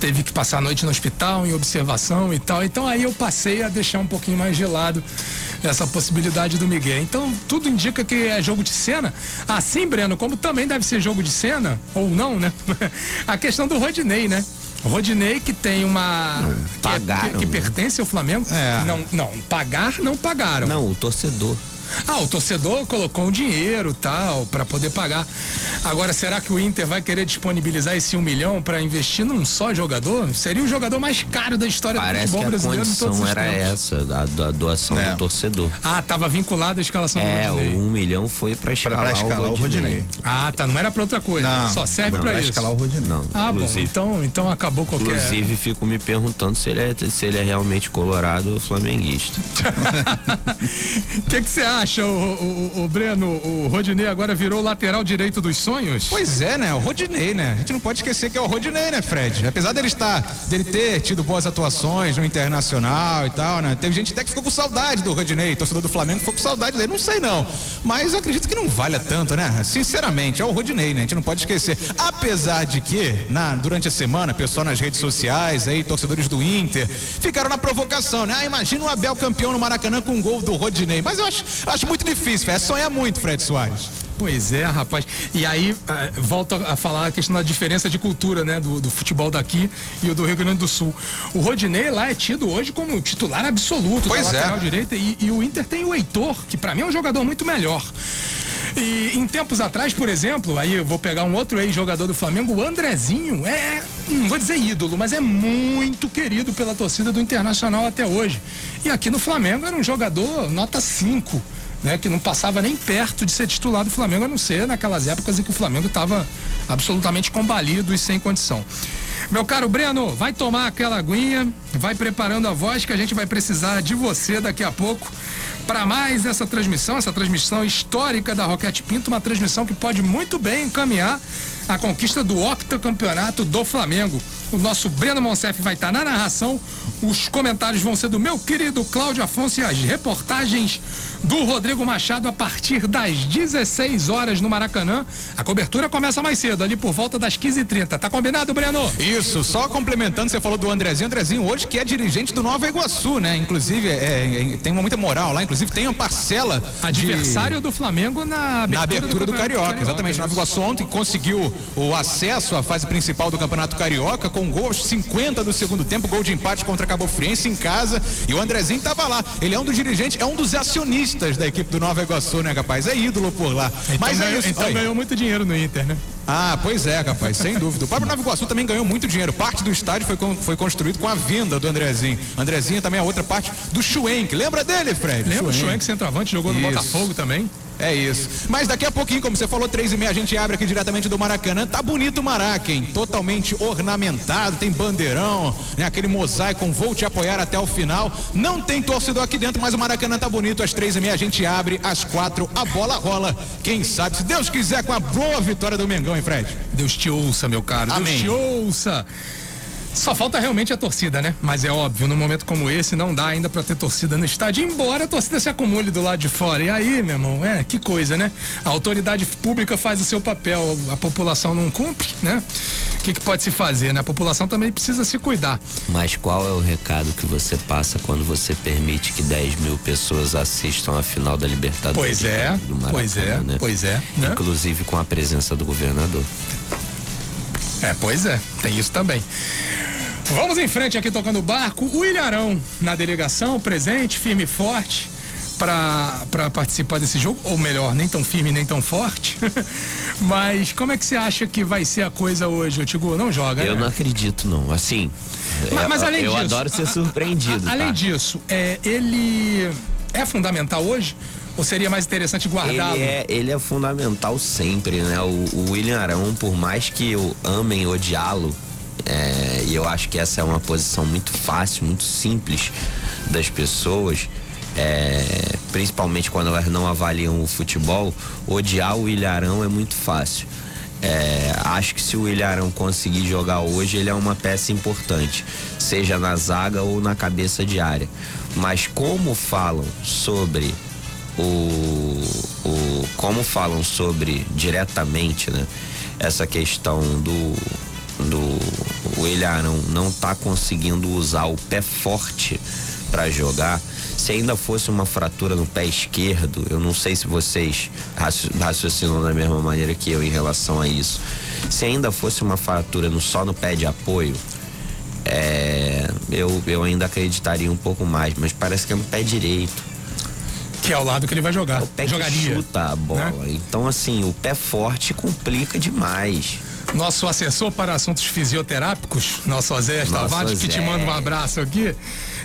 teve que passar a noite no hospital, em observação e tal. Então aí eu passei a deixar um pouquinho mais gelado essa possibilidade do Miguel. Então tudo indica que é jogo de cena. Assim, Breno, como também deve ser jogo de cena, ou não, né? [LAUGHS] a questão do Rodinei, né? Rodinei que tem uma. Pagaram. Que, que, que né? pertence ao Flamengo. É. Não, não, pagar não pagaram. Não, o torcedor. Ah, o torcedor colocou um dinheiro tal para poder pagar. Agora, será que o Inter vai querer disponibilizar esse um milhão para investir num só jogador? Seria o jogador mais caro da história Parece do futebol brasileiro em todos os era tempos. essa, a, a doação é. do torcedor. Ah, tava vinculado à escalação é, do Rodinei. o um milhão foi para escalar, pra escalar o, o Rodinei. Ah, tá, não era para outra coisa. Não, só serve para isso. escalar o Rodinei. Não, Ah, bom, então, então acabou qualquer. inclusive fico me perguntando se ele é, se ele é realmente colorado ou flamenguista. [LAUGHS] O que que você acha, o, o, o Breno? O Rodinei agora virou lateral direito dos sonhos? Pois é, né? O Rodinei, né? A gente não pode esquecer que é o Rodinei, né, Fred? Apesar dele estar, dele ter tido boas atuações no Internacional e tal, né? Teve gente até que ficou com saudade do Rodinei, torcedor do Flamengo ficou com saudade dele, não sei não. Mas acredito que não valha tanto, né? Sinceramente, é o Rodinei, né? A gente não pode esquecer. Apesar de que, na, durante a semana, pessoal nas redes sociais aí, torcedores do Inter, ficaram na provocação, né? Ah, imagina o Abel campeão no Maracanã com um gol do Rodinei. Mas eu acho, Acho muito difícil, é sonhar muito, Fred Soares. Pois é, rapaz. E aí, ah, volta a falar a questão da diferença de cultura, né? Do, do, futebol daqui e o do Rio Grande do Sul. O Rodinei lá é tido hoje como titular absoluto pois da lateral é. direita e, e, o Inter tem o Heitor, que para mim é um jogador muito melhor. E em tempos atrás, por exemplo, aí eu vou pegar um outro ex-jogador do Flamengo, o Andrezinho, é, não vou dizer ídolo, mas é muito querido pela torcida do Internacional até hoje. E aqui no Flamengo era um jogador nota 5 né, que não passava nem perto de ser titular do Flamengo, a não ser naquelas épocas em que o Flamengo estava absolutamente combalido e sem condição. Meu caro Breno, vai tomar aquela aguinha, vai preparando a voz que a gente vai precisar de você daqui a pouco para mais essa transmissão, essa transmissão histórica da Roquete Pinto, uma transmissão que pode muito bem encaminhar a conquista do octacampeonato do Flamengo. O nosso Breno Monsef vai estar na narração, os comentários vão ser do meu querido Cláudio Afonso e as reportagens do Rodrigo Machado a partir das 16 horas no Maracanã. A cobertura começa mais cedo, ali por volta das 15h30. Tá combinado, Breno? Isso, só complementando, você falou do Andrezinho. Andrezinho hoje que é dirigente do Nova Iguaçu, né? Inclusive, é, é, tem uma muita moral lá, inclusive tem uma parcela. Adversário de... do Flamengo na abertura, na abertura do, do, Carioca. Carioca. Exatamente, Nova Iguaçu ontem conseguiu o acesso à fase principal do Campeonato Carioca com gol aos 50 do segundo tempo, gol de empate contra Cabo Friense em casa. E o Andrezinho tava lá. Ele é um dos dirigentes, é um dos acionistas da equipe do Nova Iguaçu, né, capaz? É ídolo por lá. Então Mas é isso. Então ganhou muito dinheiro no Inter, né? Ah, pois é, capaz, sem dúvida. O próprio Nova Iguaçu também ganhou muito dinheiro. Parte do estádio foi, foi construído com a venda do Andrezinho. Andrezinho também é outra parte do Schwenk. Lembra dele, Fred? Lembra o Schwenk, centroavante, jogou no Botafogo também. É isso. Mas daqui a pouquinho, como você falou, três e meia, a gente abre aqui diretamente do Maracanã. Tá bonito o Maraca, hein? Totalmente ornamentado, tem bandeirão, né? Aquele mosaico vou te apoiar até o final. Não tem torcedor aqui dentro, mas o Maracanã tá bonito. Às três e meia a gente abre, às quatro a bola rola. Quem sabe, se Deus quiser, com a boa vitória do Mengão, hein, Fred? Deus te ouça, meu caro. Amém. Deus te ouça. Só falta realmente a torcida, né? Mas é óbvio, num momento como esse, não dá ainda para ter torcida no estádio, embora a torcida se acumule do lado de fora. E aí, meu irmão, é, que coisa, né? A autoridade pública faz o seu papel, a população não cumpre, né? O que, que pode se fazer, né? A população também precisa se cuidar. Mas qual é o recado que você passa quando você permite que 10 mil pessoas assistam a final da Libertadores? Pois é, Maracanã, pois é, né? pois é. Né? Inclusive com a presença do governador. É, pois é, tem isso também. Vamos em frente aqui tocando o barco. O Ilharão na delegação, presente, firme e forte para participar desse jogo, ou melhor, nem tão firme nem tão forte. [LAUGHS] Mas como é que você acha que vai ser a coisa hoje, o Tigu? Não joga, Eu né? não acredito, não. Assim, mas, mas além eu disso, adoro ser surpreendido. A, a, além tá? disso, é, ele é fundamental hoje? Ou seria mais interessante guardá-lo? Ele é, ele é fundamental sempre, né? O, o William Arão, por mais que eu amem odiá-lo, é, e eu acho que essa é uma posição muito fácil, muito simples das pessoas. É, principalmente quando elas não avaliam o futebol, odiar o Ilharão é muito fácil. É, acho que se o Ilharão conseguir jogar hoje, ele é uma peça importante, seja na zaga ou na cabeça de área. Mas como falam sobre o, o como falam sobre diretamente, né, essa questão do do o Ilharão não tá conseguindo usar o pé forte para jogar, se ainda fosse uma fratura no pé esquerdo, eu não sei se vocês raciocinam da mesma maneira que eu em relação a isso. Se ainda fosse uma fratura no, só no pé de apoio, é, eu, eu ainda acreditaria um pouco mais, mas parece que é no pé direito. Que é o lado que ele vai jogar. O pé Jogaria. chuta a bola. Né? Então, assim, o pé forte complica demais. Nosso assessor para assuntos fisioterápicos, nosso Zé Tavares, que te manda um abraço aqui,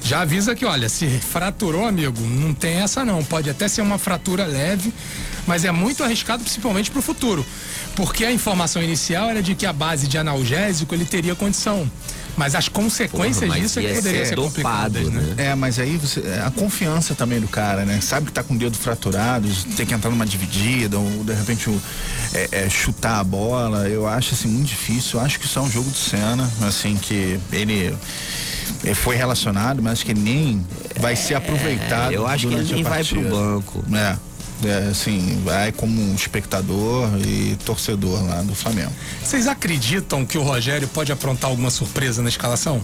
já avisa que, olha, se fraturou, amigo, não tem essa não. Pode até ser uma fratura leve, mas é muito arriscado, principalmente para o futuro. Porque a informação inicial era de que a base de analgésico ele teria condição. Mas as consequências Porra, disso é que poderiam ser, ser complicadas, né? né? É, mas aí você, é, a confiança também do cara, né? Sabe que tá com o dedo fraturado, tem que entrar numa dividida, ou de repente é, é, chutar a bola. Eu acho assim muito difícil. Eu acho que isso é um jogo de cena, assim, que ele foi relacionado, mas que nem vai ser aproveitado. É, eu acho que ele nem vai pro banco. É. É, assim, vai como um espectador e torcedor lá do Flamengo. Vocês acreditam que o Rogério pode aprontar alguma surpresa na escalação?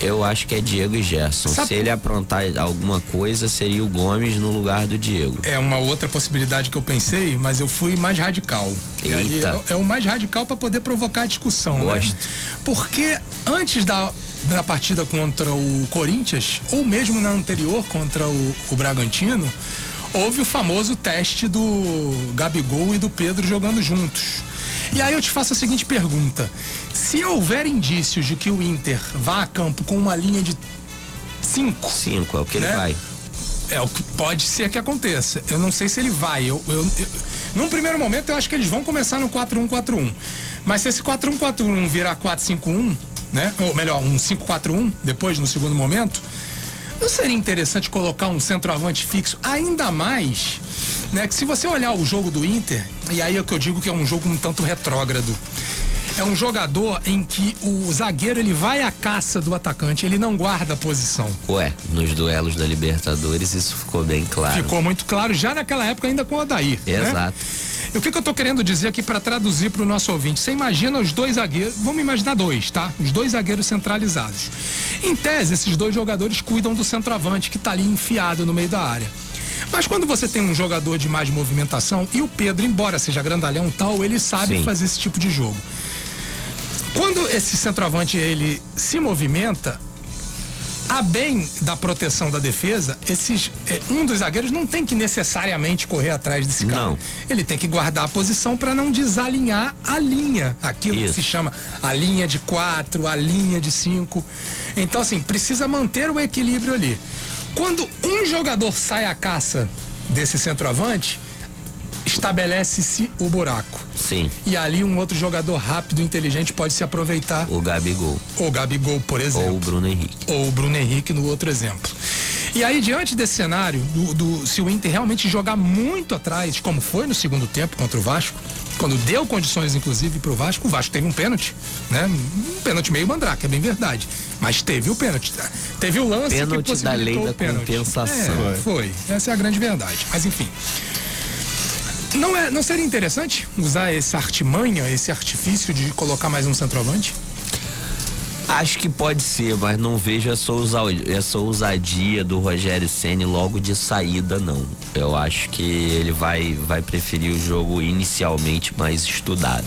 Eu acho que é Diego e Gerson. Sabe- Se ele aprontar alguma coisa, seria o Gomes no lugar do Diego. É uma outra possibilidade que eu pensei, mas eu fui mais radical. E Eita. é, é o mais radical para poder provocar a discussão, né? Gosto. Porque antes da, da partida contra o Corinthians, ou mesmo na anterior contra o, o Bragantino, houve o famoso teste do Gabigol e do Pedro jogando juntos. E aí eu te faço a seguinte pergunta: se houver indícios de que o Inter vá a campo com uma linha de cinco Cinco, é o que ele Né? vai. é o que pode ser que aconteça. Eu não sei se ele vai. Eu, eu- eu- num primeiro momento, eu acho que eles vão começar no 4-1-4-1. Mas se esse 4-1-4-1 virar 4-5-1, né? Ou melhor, um 5-4-1, depois, no segundo momento, não seria interessante colocar um centroavante fixo, ainda mais, né? Que se você olhar o jogo do Inter, e aí é o que eu digo que é um jogo um tanto retrógrado. É um jogador em que o zagueiro ele vai à caça do atacante, ele não guarda a posição. Ué, nos duelos da Libertadores isso ficou bem claro. Ficou muito claro já naquela época, ainda com o Odair. né? E o que, que eu tô querendo dizer aqui para traduzir para o nosso ouvinte? Você imagina os dois zagueiros, vamos imaginar dois, tá? Os dois zagueiros centralizados. Em tese, esses dois jogadores cuidam do centroavante que tá ali enfiado no meio da área. Mas quando você tem um jogador de mais movimentação, e o Pedro, embora seja grandalhão tal, ele sabe Sim. fazer esse tipo de jogo. Quando esse centroavante ele se movimenta, a bem da proteção da defesa, esses, eh, um dos zagueiros não tem que necessariamente correr atrás desse cara. Não. Ele tem que guardar a posição para não desalinhar a linha. Aquilo Isso. que se chama a linha de quatro, a linha de cinco. Então, assim, precisa manter o equilíbrio ali. Quando um jogador sai à caça desse centroavante, estabelece-se o buraco. Sim, E ali um outro jogador rápido e inteligente pode se aproveitar. o Gabigol. O Gabigol, por exemplo Ou o Bruno Henrique. ou o Bruno Henrique no outro exemplo. E aí, diante desse cenário, do, do- se o Inter realmente jogar muito atrás, como foi no segundo tempo contra o Vasco, quando deu condições, inclusive, pro Vasco, o Vasco teve um pênalti, né? Um pênalti meio mandrake, é bem verdade. Mas teve o pênalti. Teve o lance Pênalti que da possibilitou lei o da pênalti. compensação. É, foi. Essa é a grande verdade. Mas enfim. Não, é, não seria interessante usar essa artimanha, esse artifício de colocar mais um centroavante? Acho que pode ser, mas não vejo essa, ousa- essa ousadia do Rogério Ceni logo de saída, não. Eu acho que ele vai, vai preferir o jogo inicialmente mais estudado.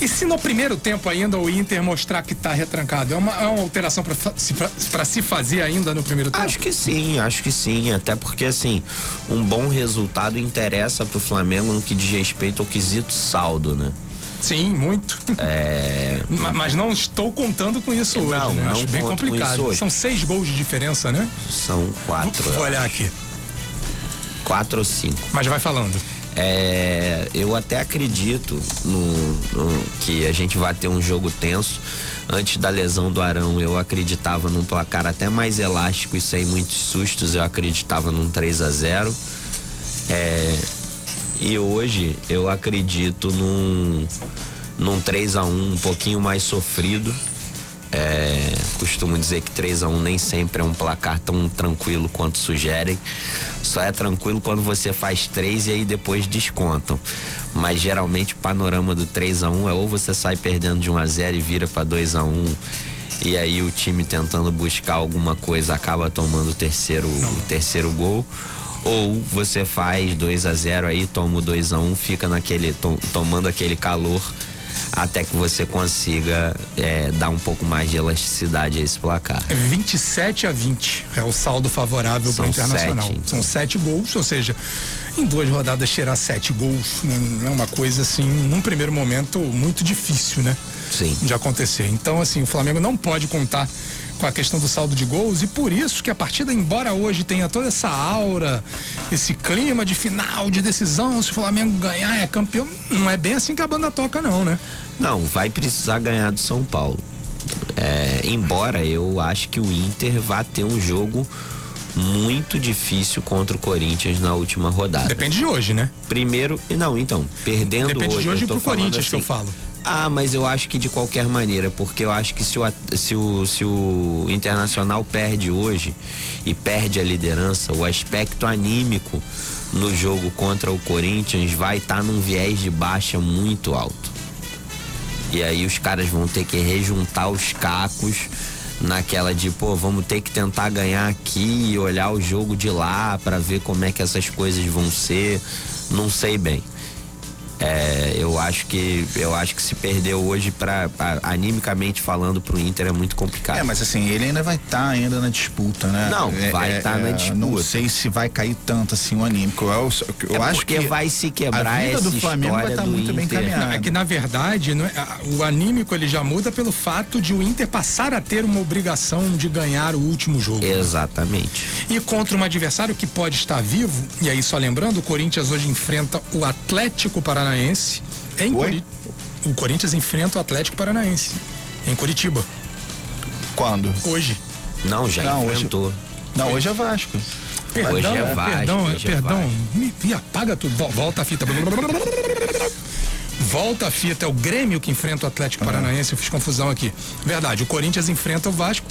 E se no primeiro tempo ainda o Inter mostrar que tá retrancado, é uma, é uma alteração para se, pra- pra se fazer ainda no primeiro tempo? Acho que sim, acho que sim. Até porque, assim, um bom resultado interessa pro Flamengo no que diz respeito ao quesito saldo, né? Sim, muito. É. [LAUGHS] Ma- Mas não estou contando com isso hoje, Não, né? não Acho bem complicado. São seis gols de diferença, né? São quatro. Vou eu olhar aqui. Quatro ou cinco. Mas vai falando. É, eu até acredito no, no- que a gente vai ter um jogo tenso. Antes da lesão do Arão, eu acreditava num placar até mais elástico e sem muitos sustos. Eu acreditava num 3 a 0 É, E hoje eu acredito num, num 3 a 1 um pouquinho mais sofrido. É, costumo dizer que 3 a 1 nem sempre é um placar tão tranquilo quanto sugerem. Só é tranquilo quando você faz três e aí depois descontam. Mas geralmente o panorama do 3 a 1 é ou você sai perdendo de 1 a 0 e vira para 2 a 1 e aí o time tentando buscar alguma coisa acaba tomando o terceiro, o terceiro gol. Ou você faz 2 a 0 aí, toma o 2 a 1 fica naquele, to- tomando aquele calor até que você consiga é, dar um pouco mais de elasticidade a esse placar. É 27 a 20 é o saldo favorável para o Internacional. sete. São sete gols, ou seja, em duas rodadas tirar sete gols né, é uma coisa assim, num primeiro momento, muito difícil, né? Sim. de acontecer. Então, assim, o Flamengo não pode contar com a questão do saldo de gols e por isso que a partida, embora hoje tenha toda essa aura, esse clima de final, de decisão, se o Flamengo ganhar é campeão, não é bem assim que a banda toca não, né? Não, vai precisar ganhar do São Paulo. É, embora eu acho que o Inter vá ter um jogo muito difícil contra o Corinthians na última rodada. Depende de hoje, né? Primeiro, não, então, perdendo Depende hoje. de hoje pro Corinthians que eu assim, falo. Ah, mas eu acho que de qualquer maneira, porque eu acho que se o, se o, se o Internacional perde hoje e perde a liderança, o aspecto anímico no jogo contra o Corinthians vai estar num viés de baixa muito alto. E aí os caras vão ter que rejuntar os cacos naquela de, pô, vamos ter que tentar ganhar aqui e olhar o jogo de lá para ver como é que essas coisas vão ser. Não sei bem. É, eu acho que eu acho que se perdeu hoje para animicamente falando pro Inter é muito complicado. É, mas assim, ele ainda vai estar tá ainda na disputa, né? Não, é, vai estar é, tá na é, disputa. Não sei se vai cair tanto assim o anímico. Eu, eu é acho que vai se quebrar a vida do Flamengo vai estar tá muito Inter. bem encaminhada. É que na verdade, não é, o anímico ele já muda pelo fato de o Inter passar a ter uma obrigação de ganhar o último jogo. Exatamente. E contra um adversário que pode estar vivo, e aí só lembrando, o Corinthians hoje enfrenta o Atlético Paranaense em Curi... O Corinthians enfrenta o Atlético Paranaense em Curitiba. Quando? Hoje. Não, já Não, enfrentou. Hoje... Não, hoje é Vasco. Perdão, Hoje é Vasco, perdão, hoje é perdão. Vasco. Me, me apaga tudo. Vol- Volta a fita. Volta a fita. É o Grêmio que enfrenta o Atlético Paranaense. Eu fiz confusão aqui. Verdade. O Corinthians enfrenta o Vasco.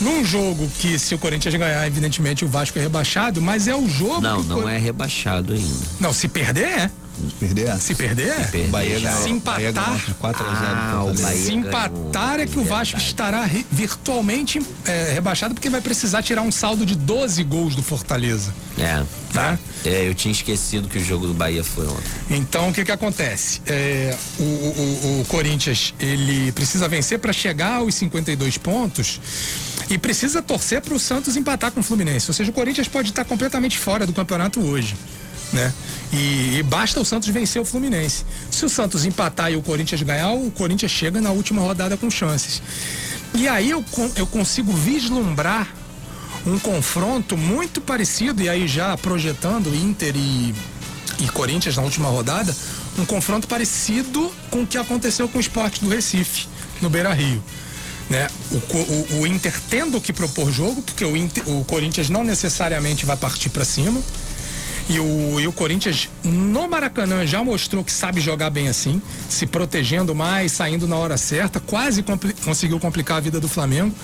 Num jogo que, se o Corinthians ganhar, evidentemente o Vasco é rebaixado, mas é o jogo. Não, não Cor- é rebaixado ainda. Não, se perder, é. Se perder? Se perder, é. perder Bahia Se empatar- Bahia ganhou de 4 a 0 Ah, o. Bahia Se empatar é que o Vasco Verdade. estará re- virtualmente é, rebaixado porque vai precisar tirar um saldo de 12 gols do Fortaleza. É. Tá? É, eu tinha esquecido que o jogo do Bahia foi ontem. Então o que que acontece? É, o, o- o Corinthians ele precisa vencer para chegar aos 52 pontos e precisa torcer para o Santos empatar com o Fluminense. Ou seja, o Corinthians pode estar completamente fora do campeonato hoje. Né? E, e basta o Santos vencer o Fluminense. Se o Santos empatar e o Corinthians ganhar, o Corinthians chega na última rodada com chances. E aí eu, eu consigo vislumbrar um confronto muito parecido, e aí já projetando Inter e, e Corinthians na última rodada, um confronto parecido com o que aconteceu com o esporte do Recife, no Beira Rio. Né? O, o- o Inter tendo que propor jogo, porque o, Inter- o Corinthians não necessariamente vai partir para cima. E o, e o Corinthians no Maracanã já mostrou que sabe jogar bem assim, se protegendo mais, saindo na hora certa, quase conseguiu complicar a vida do Flamengo.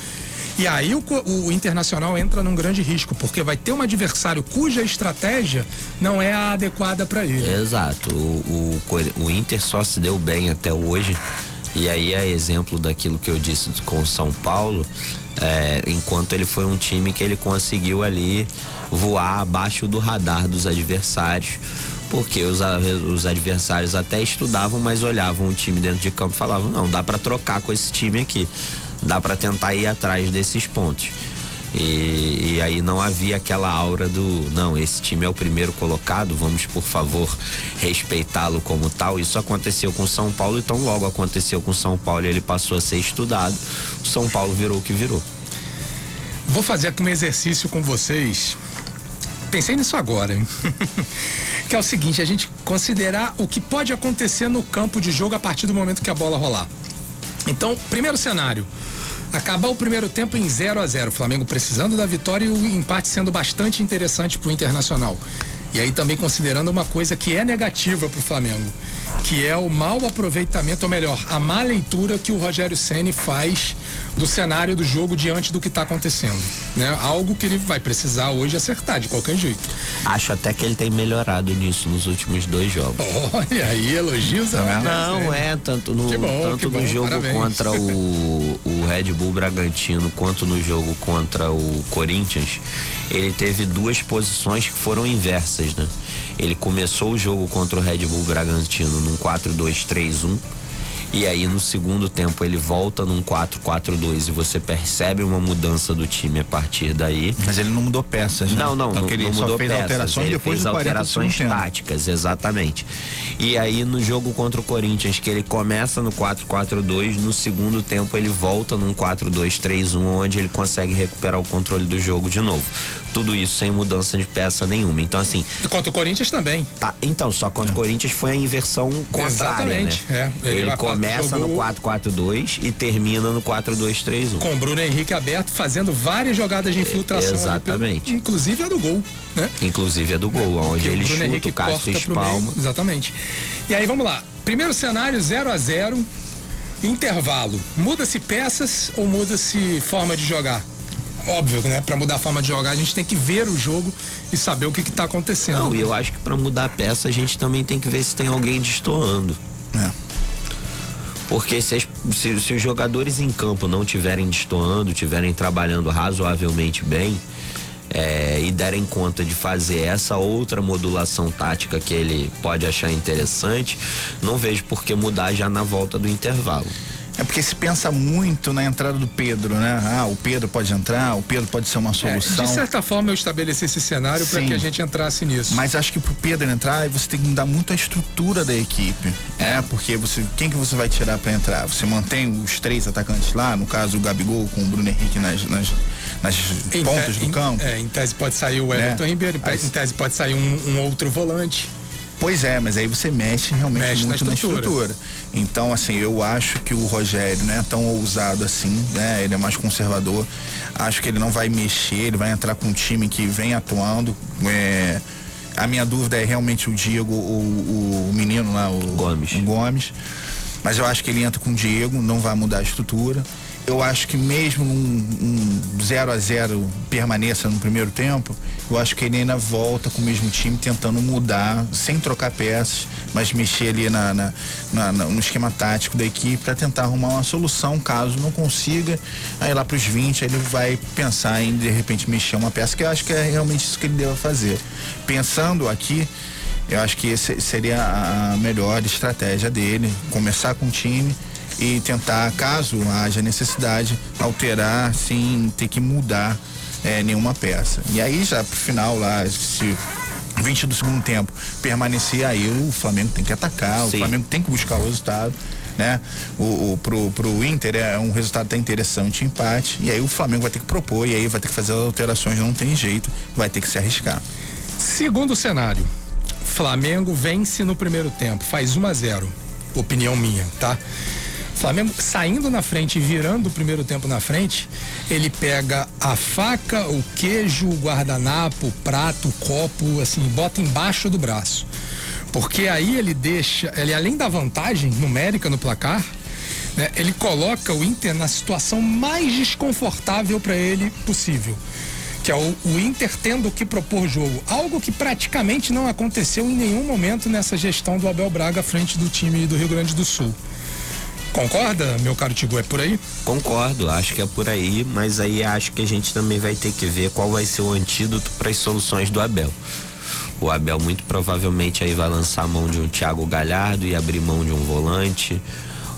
E aí o, o Internacional entra num grande risco, porque vai ter um adversário cuja estratégia não é a adequada para ele. Exato. O, o, o Inter só se deu bem até hoje. E aí é exemplo daquilo que eu disse com o São Paulo. É, enquanto ele foi um time que ele conseguiu ali voar abaixo do radar dos adversários. Porque os, os adversários até estudavam, mas olhavam o time dentro de campo e falavam: não, dá pra trocar com esse time aqui. Dá pra tentar ir atrás desses pontos. E, e aí não havia aquela aura do não, esse time é o primeiro colocado, vamos por favor respeitá-lo como tal. Isso aconteceu com São Paulo, então logo aconteceu com São Paulo e ele passou a ser estudado. O São Paulo virou o que virou. Vou fazer aqui um exercício com vocês. Pensei nisso agora, hein? [LAUGHS] que é o seguinte, a gente considerar o que pode acontecer no campo de jogo a partir do momento que a bola rolar. Então, primeiro cenário. Acabar o primeiro tempo em 0 a 0 O Flamengo precisando da vitória e o empate sendo bastante interessante para o Internacional. E aí também considerando uma coisa que é negativa para o Flamengo, que é o mau aproveitamento, ou melhor, a má leitura que o Rogério Ceni faz do cenário do jogo diante do que está acontecendo. Né? Algo que ele vai precisar hoje acertar de qualquer jeito. Acho até que ele tem melhorado nisso nos últimos dois jogos. Olha aí, elogios a Não, é, tanto no, bom, tanto no bom, jogo parabéns. contra o, o Red Bull Bragantino quanto no jogo contra o Corinthians, ele teve duas posições que foram inversas, né? Ele começou o jogo contra o Red Bull Bragantino num 4-2-3-1. E aí no segundo tempo ele volta num 4-4-2 e você percebe uma mudança do time a partir daí. Mas ele não mudou peças, né? Não, não, Porque não, ele não só mudou fez peças. alterações ele depois fez do 40 do alterações táticas, exatamente. E aí no jogo contra o Corinthians, que ele começa no 4-4-2, no segundo tempo ele volta num 4-2-3-1, onde ele consegue recuperar o controle do jogo de novo. Tudo isso sem mudança de peça nenhuma. Então assim, Contra o Corinthians também. tá, então só contra o Corinthians foi a inversão contrária, Exatamente, né? é. Ele Ele, vai- começa jogou- no 4-4-2 e termina no 4-2-3-1. Com o Bruno Henrique aberto, fazendo várias jogadas de infiltração. pelo- Exatamente. inclusive a do gol, né? Inclusive é do gol, onde Que ele Bruno chuta, Henrique o Cássio meio. espalma. Exatamente. E aí vamos lá. Primeiro cenário 0 a 0 Intervalo. Muda-se peças ou muda-se forma de jogar? Óbvio, né? Pra mudar a forma de jogar, a gente tem que ver o jogo e saber o que, que tá acontecendo. Não, e eu acho que pra mudar a peça a gente também tem que ver se tem alguém destoando. É. Porque se, as, se, se os jogadores em campo não tiverem destoando, tiverem trabalhando razoavelmente bem, é, e derem conta de fazer essa outra modulação tática que ele pode achar interessante, não vejo por que mudar já na volta do intervalo. É porque se pensa muito na entrada do Pedro, né? Ah, o Pedro pode entrar, o Pedro pode ser uma solução. É, de certa forma eu estabeleci esse cenário para que a gente entrasse nisso. Mas acho que pro Pedro entrar, você tem que mudar muito a estrutura da equipe. É, porque você. Quem que você vai tirar para entrar? Você mantém os três atacantes lá, no caso o Gabigol com o Bruno Henrique nas, nas, nas pontas te, do em, campo. É, em tese pode sair o Everton né? Ribeiro, em tese pode sair um, um outro volante. Pois é, mas aí você mexe realmente mexe muito na estrutura. na estrutura. Então, assim, eu acho que o Rogério não é tão ousado assim, né? Ele é mais conservador. Acho que ele não vai mexer, ele vai entrar com um time que vem atuando. É... A minha dúvida é realmente o Diego, o, o menino lá, o Gomes. O Gomes. Mas eu acho que ele entra com o Diego, não vai mudar a estrutura eu acho que mesmo um 0 a 0 permaneça no primeiro tempo, eu acho que ele ainda volta com o mesmo time tentando mudar, sem trocar peças, mas mexer ali na, na, na, no esquema tático da equipe para tentar arrumar uma solução, caso não consiga, aí lá para os 20 ele vai pensar em de repente mexer uma peça, que eu acho que é realmente isso que ele deve fazer. Pensando aqui, eu acho que seria a melhor estratégia dele, começar com o time e tentar, caso haja necessidade, alterar sem ter que mudar é, nenhuma peça. E aí já pro final lá, se 20 do segundo tempo permanecer aí, o Flamengo tem que atacar, Sim. o Flamengo tem que buscar o resultado. Né? O, o, pro, pro Inter é um resultado até interessante, empate, e aí o Flamengo vai ter que propor, e aí vai ter que fazer as alterações, não tem jeito, vai ter que se arriscar. Segundo cenário, Flamengo vence no primeiro tempo, faz 1 a 0 opinião minha, tá? Flamengo saindo na frente e virando o primeiro tempo na frente, ele pega a faca, o queijo, o guardanapo, o prato, o copo, assim, bota embaixo do braço. Porque aí ele deixa, ele além da vantagem numérica no placar, né, ele coloca o Inter na situação mais desconfortável para ele possível que é o, o, Inter tendo que propor jogo. Algo que praticamente não aconteceu em nenhum momento nessa gestão do Abel Braga à frente do time do Rio Grande do Sul. Concorda, meu caro Tigo? É por aí? Concordo, acho que é por aí, mas aí acho que a gente também vai ter que ver qual vai ser o antídoto para as soluções do Abel. O Abel muito provavelmente aí vai lançar a mão de um Thiago Galhardo e abrir mão de um volante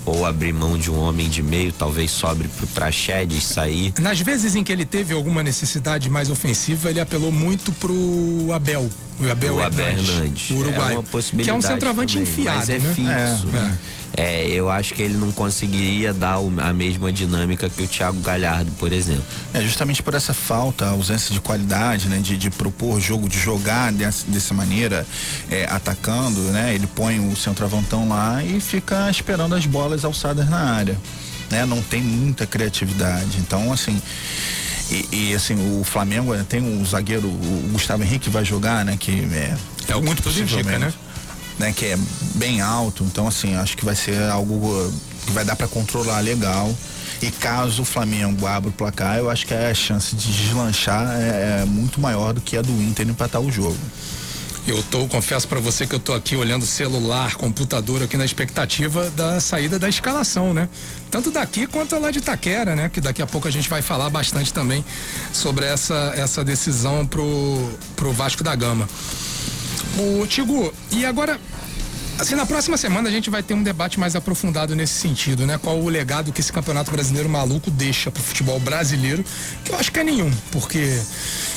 ou abrir mão de um homem de meio, talvez sobre pro Praxedes sair. Nas vezes em que ele teve alguma necessidade mais ofensiva, ele apelou muito pro Abel. O Abel, o Abel Hernandes, Hernandes. o Uruguai. É que é um centroavante também, enfiado, é né? fixo. É, é. É, eu acho que ele não conseguiria dar a mesma dinâmica que o Thiago Galhardo, por exemplo. É justamente por essa falta, ausência de qualidade, né? De, de propor jogo, de jogar dessa, dessa maneira, é, atacando, né? Ele põe o centroavantão lá e fica esperando as bolas alçadas na área, né? Não tem muita criatividade. Então, assim, e, e, assim, o Flamengo tem um zagueiro, o Gustavo Henrique vai jogar, né? Que é, é muito possivelmente, né? Né, que é bem alto. Então, assim, acho que vai ser algo que vai dar para controlar legal. E caso o Flamengo abra o placar, eu acho que a chance de deslanchar é, é muito maior do que a do Inter empatar o jogo. Eu tô, confesso para você que eu tô aqui olhando celular, computador aqui na expectativa da saída da escalação, né? Tanto daqui quanto lá de Itaquera, né? Que daqui a pouco a gente vai falar bastante também sobre essa, essa decisão pro, pro Vasco da Gama. O Tigo, e agora Assim, na próxima semana a gente vai ter um debate mais aprofundado nesse sentido, né? Qual o legado que esse campeonato brasileiro maluco deixa pro futebol brasileiro, que eu acho que é nenhum, porque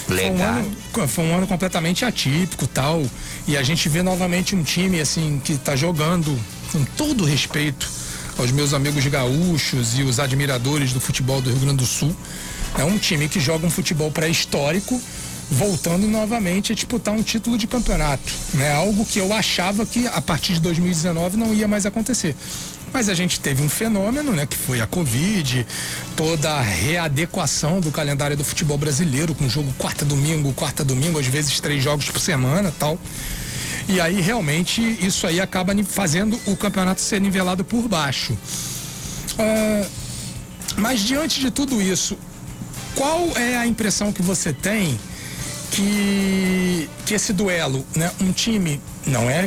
foi um, ano, foi um ano completamente atípico tal. E a gente vê novamente um time assim que tá jogando com todo respeito aos meus amigos gaúchos e os admiradores do futebol do Rio Grande do Sul. É um time que joga um futebol pré-histórico voltando novamente a disputar um título de campeonato, né? Algo que eu achava que a partir de 2019 não ia mais acontecer. Mas a gente teve um fenômeno, né, que foi a Covid, toda a readequação do calendário do futebol brasileiro, com jogo quarta domingo, quarta domingo, às vezes três jogos por semana, tal. E aí realmente isso aí acaba fazendo o campeonato ser nivelado por baixo. Uh, mas diante de tudo isso, qual é a impressão que você tem que, que esse duelo, né, um time Não é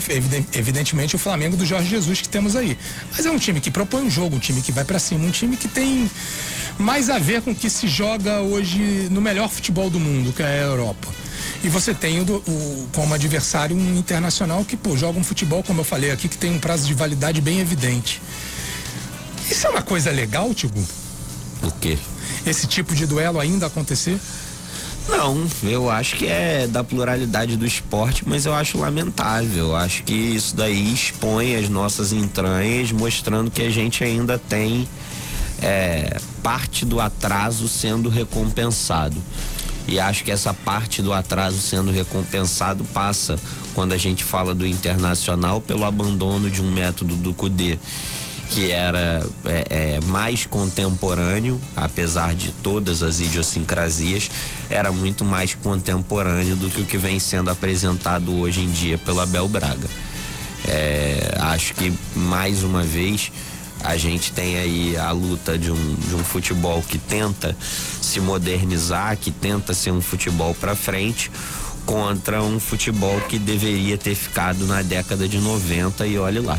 evidentemente o Flamengo do Jorge Jesus que temos aí. Mas é um time que propõe um jogo, um time que vai para cima, um time que tem mais a ver com o que se joga hoje no melhor futebol do mundo, que é a Europa. E você tem o, o, como adversário um internacional que pô, joga um futebol, como eu falei aqui, que tem um prazo de validade bem evidente. Isso é uma coisa legal, Tigo? O quê? Esse tipo de duelo ainda acontecer? Não, eu acho que é da pluralidade do esporte, mas eu acho lamentável. Eu acho que isso daí expõe as nossas entranhas, mostrando que a gente ainda tem é, parte do atraso sendo recompensado. E acho que essa parte do atraso sendo recompensado passa, quando a gente fala do internacional, pelo abandono de um método do CUDE que era é, é, mais contemporâneo, apesar de todas as idiosincrasias, era muito mais contemporâneo do que o que vem sendo apresentado hoje em dia pelo Abel Braga. É, acho que mais uma vez a gente tem aí a luta de um, de um futebol que tenta se modernizar, que tenta ser um futebol para frente, contra um futebol que deveria ter ficado na década de 90 e olhe lá.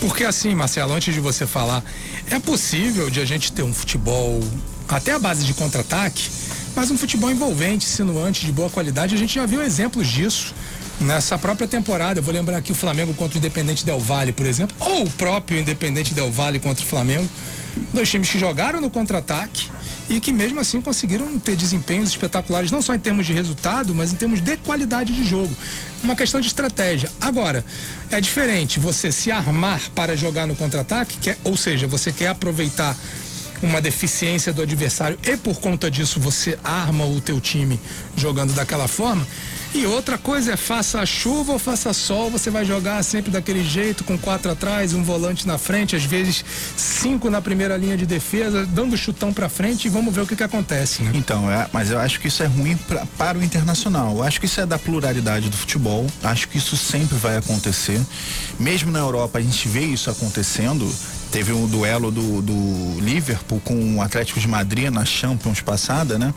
Porque assim, Marcelo, antes de você falar, é possível de a gente ter um futebol até a base de contra-ataque, mas um futebol envolvente, sinuante, de boa qualidade. A gente já viu exemplos disso nessa própria temporada. Eu vou lembrar aqui o Flamengo contra o Independente Del Valle, por exemplo, ou o próprio Independente Del Valle contra o Flamengo. Dois times que jogaram no contra-ataque e que mesmo assim conseguiram ter desempenhos espetaculares, não só em termos de resultado, mas em termos de qualidade de jogo. Uma questão de estratégia. Agora, é diferente você se armar para jogar no contra-ataque, é, ou seja, você quer aproveitar uma deficiência do adversário e por conta disso você arma o teu time jogando daquela forma e outra coisa é faça chuva ou faça sol, você vai jogar sempre daquele jeito, com quatro atrás, um volante na frente, às vezes cinco na primeira linha de defesa, dando chutão para frente e vamos ver o que, que acontece. Né? Então, é, mas eu acho que isso é ruim pra, para o internacional. Eu acho que isso é da pluralidade do futebol. Acho que isso sempre vai acontecer. Mesmo na Europa a gente vê isso acontecendo. Teve um duelo do, do Liverpool com o Atlético de Madrid na Champions passada, né?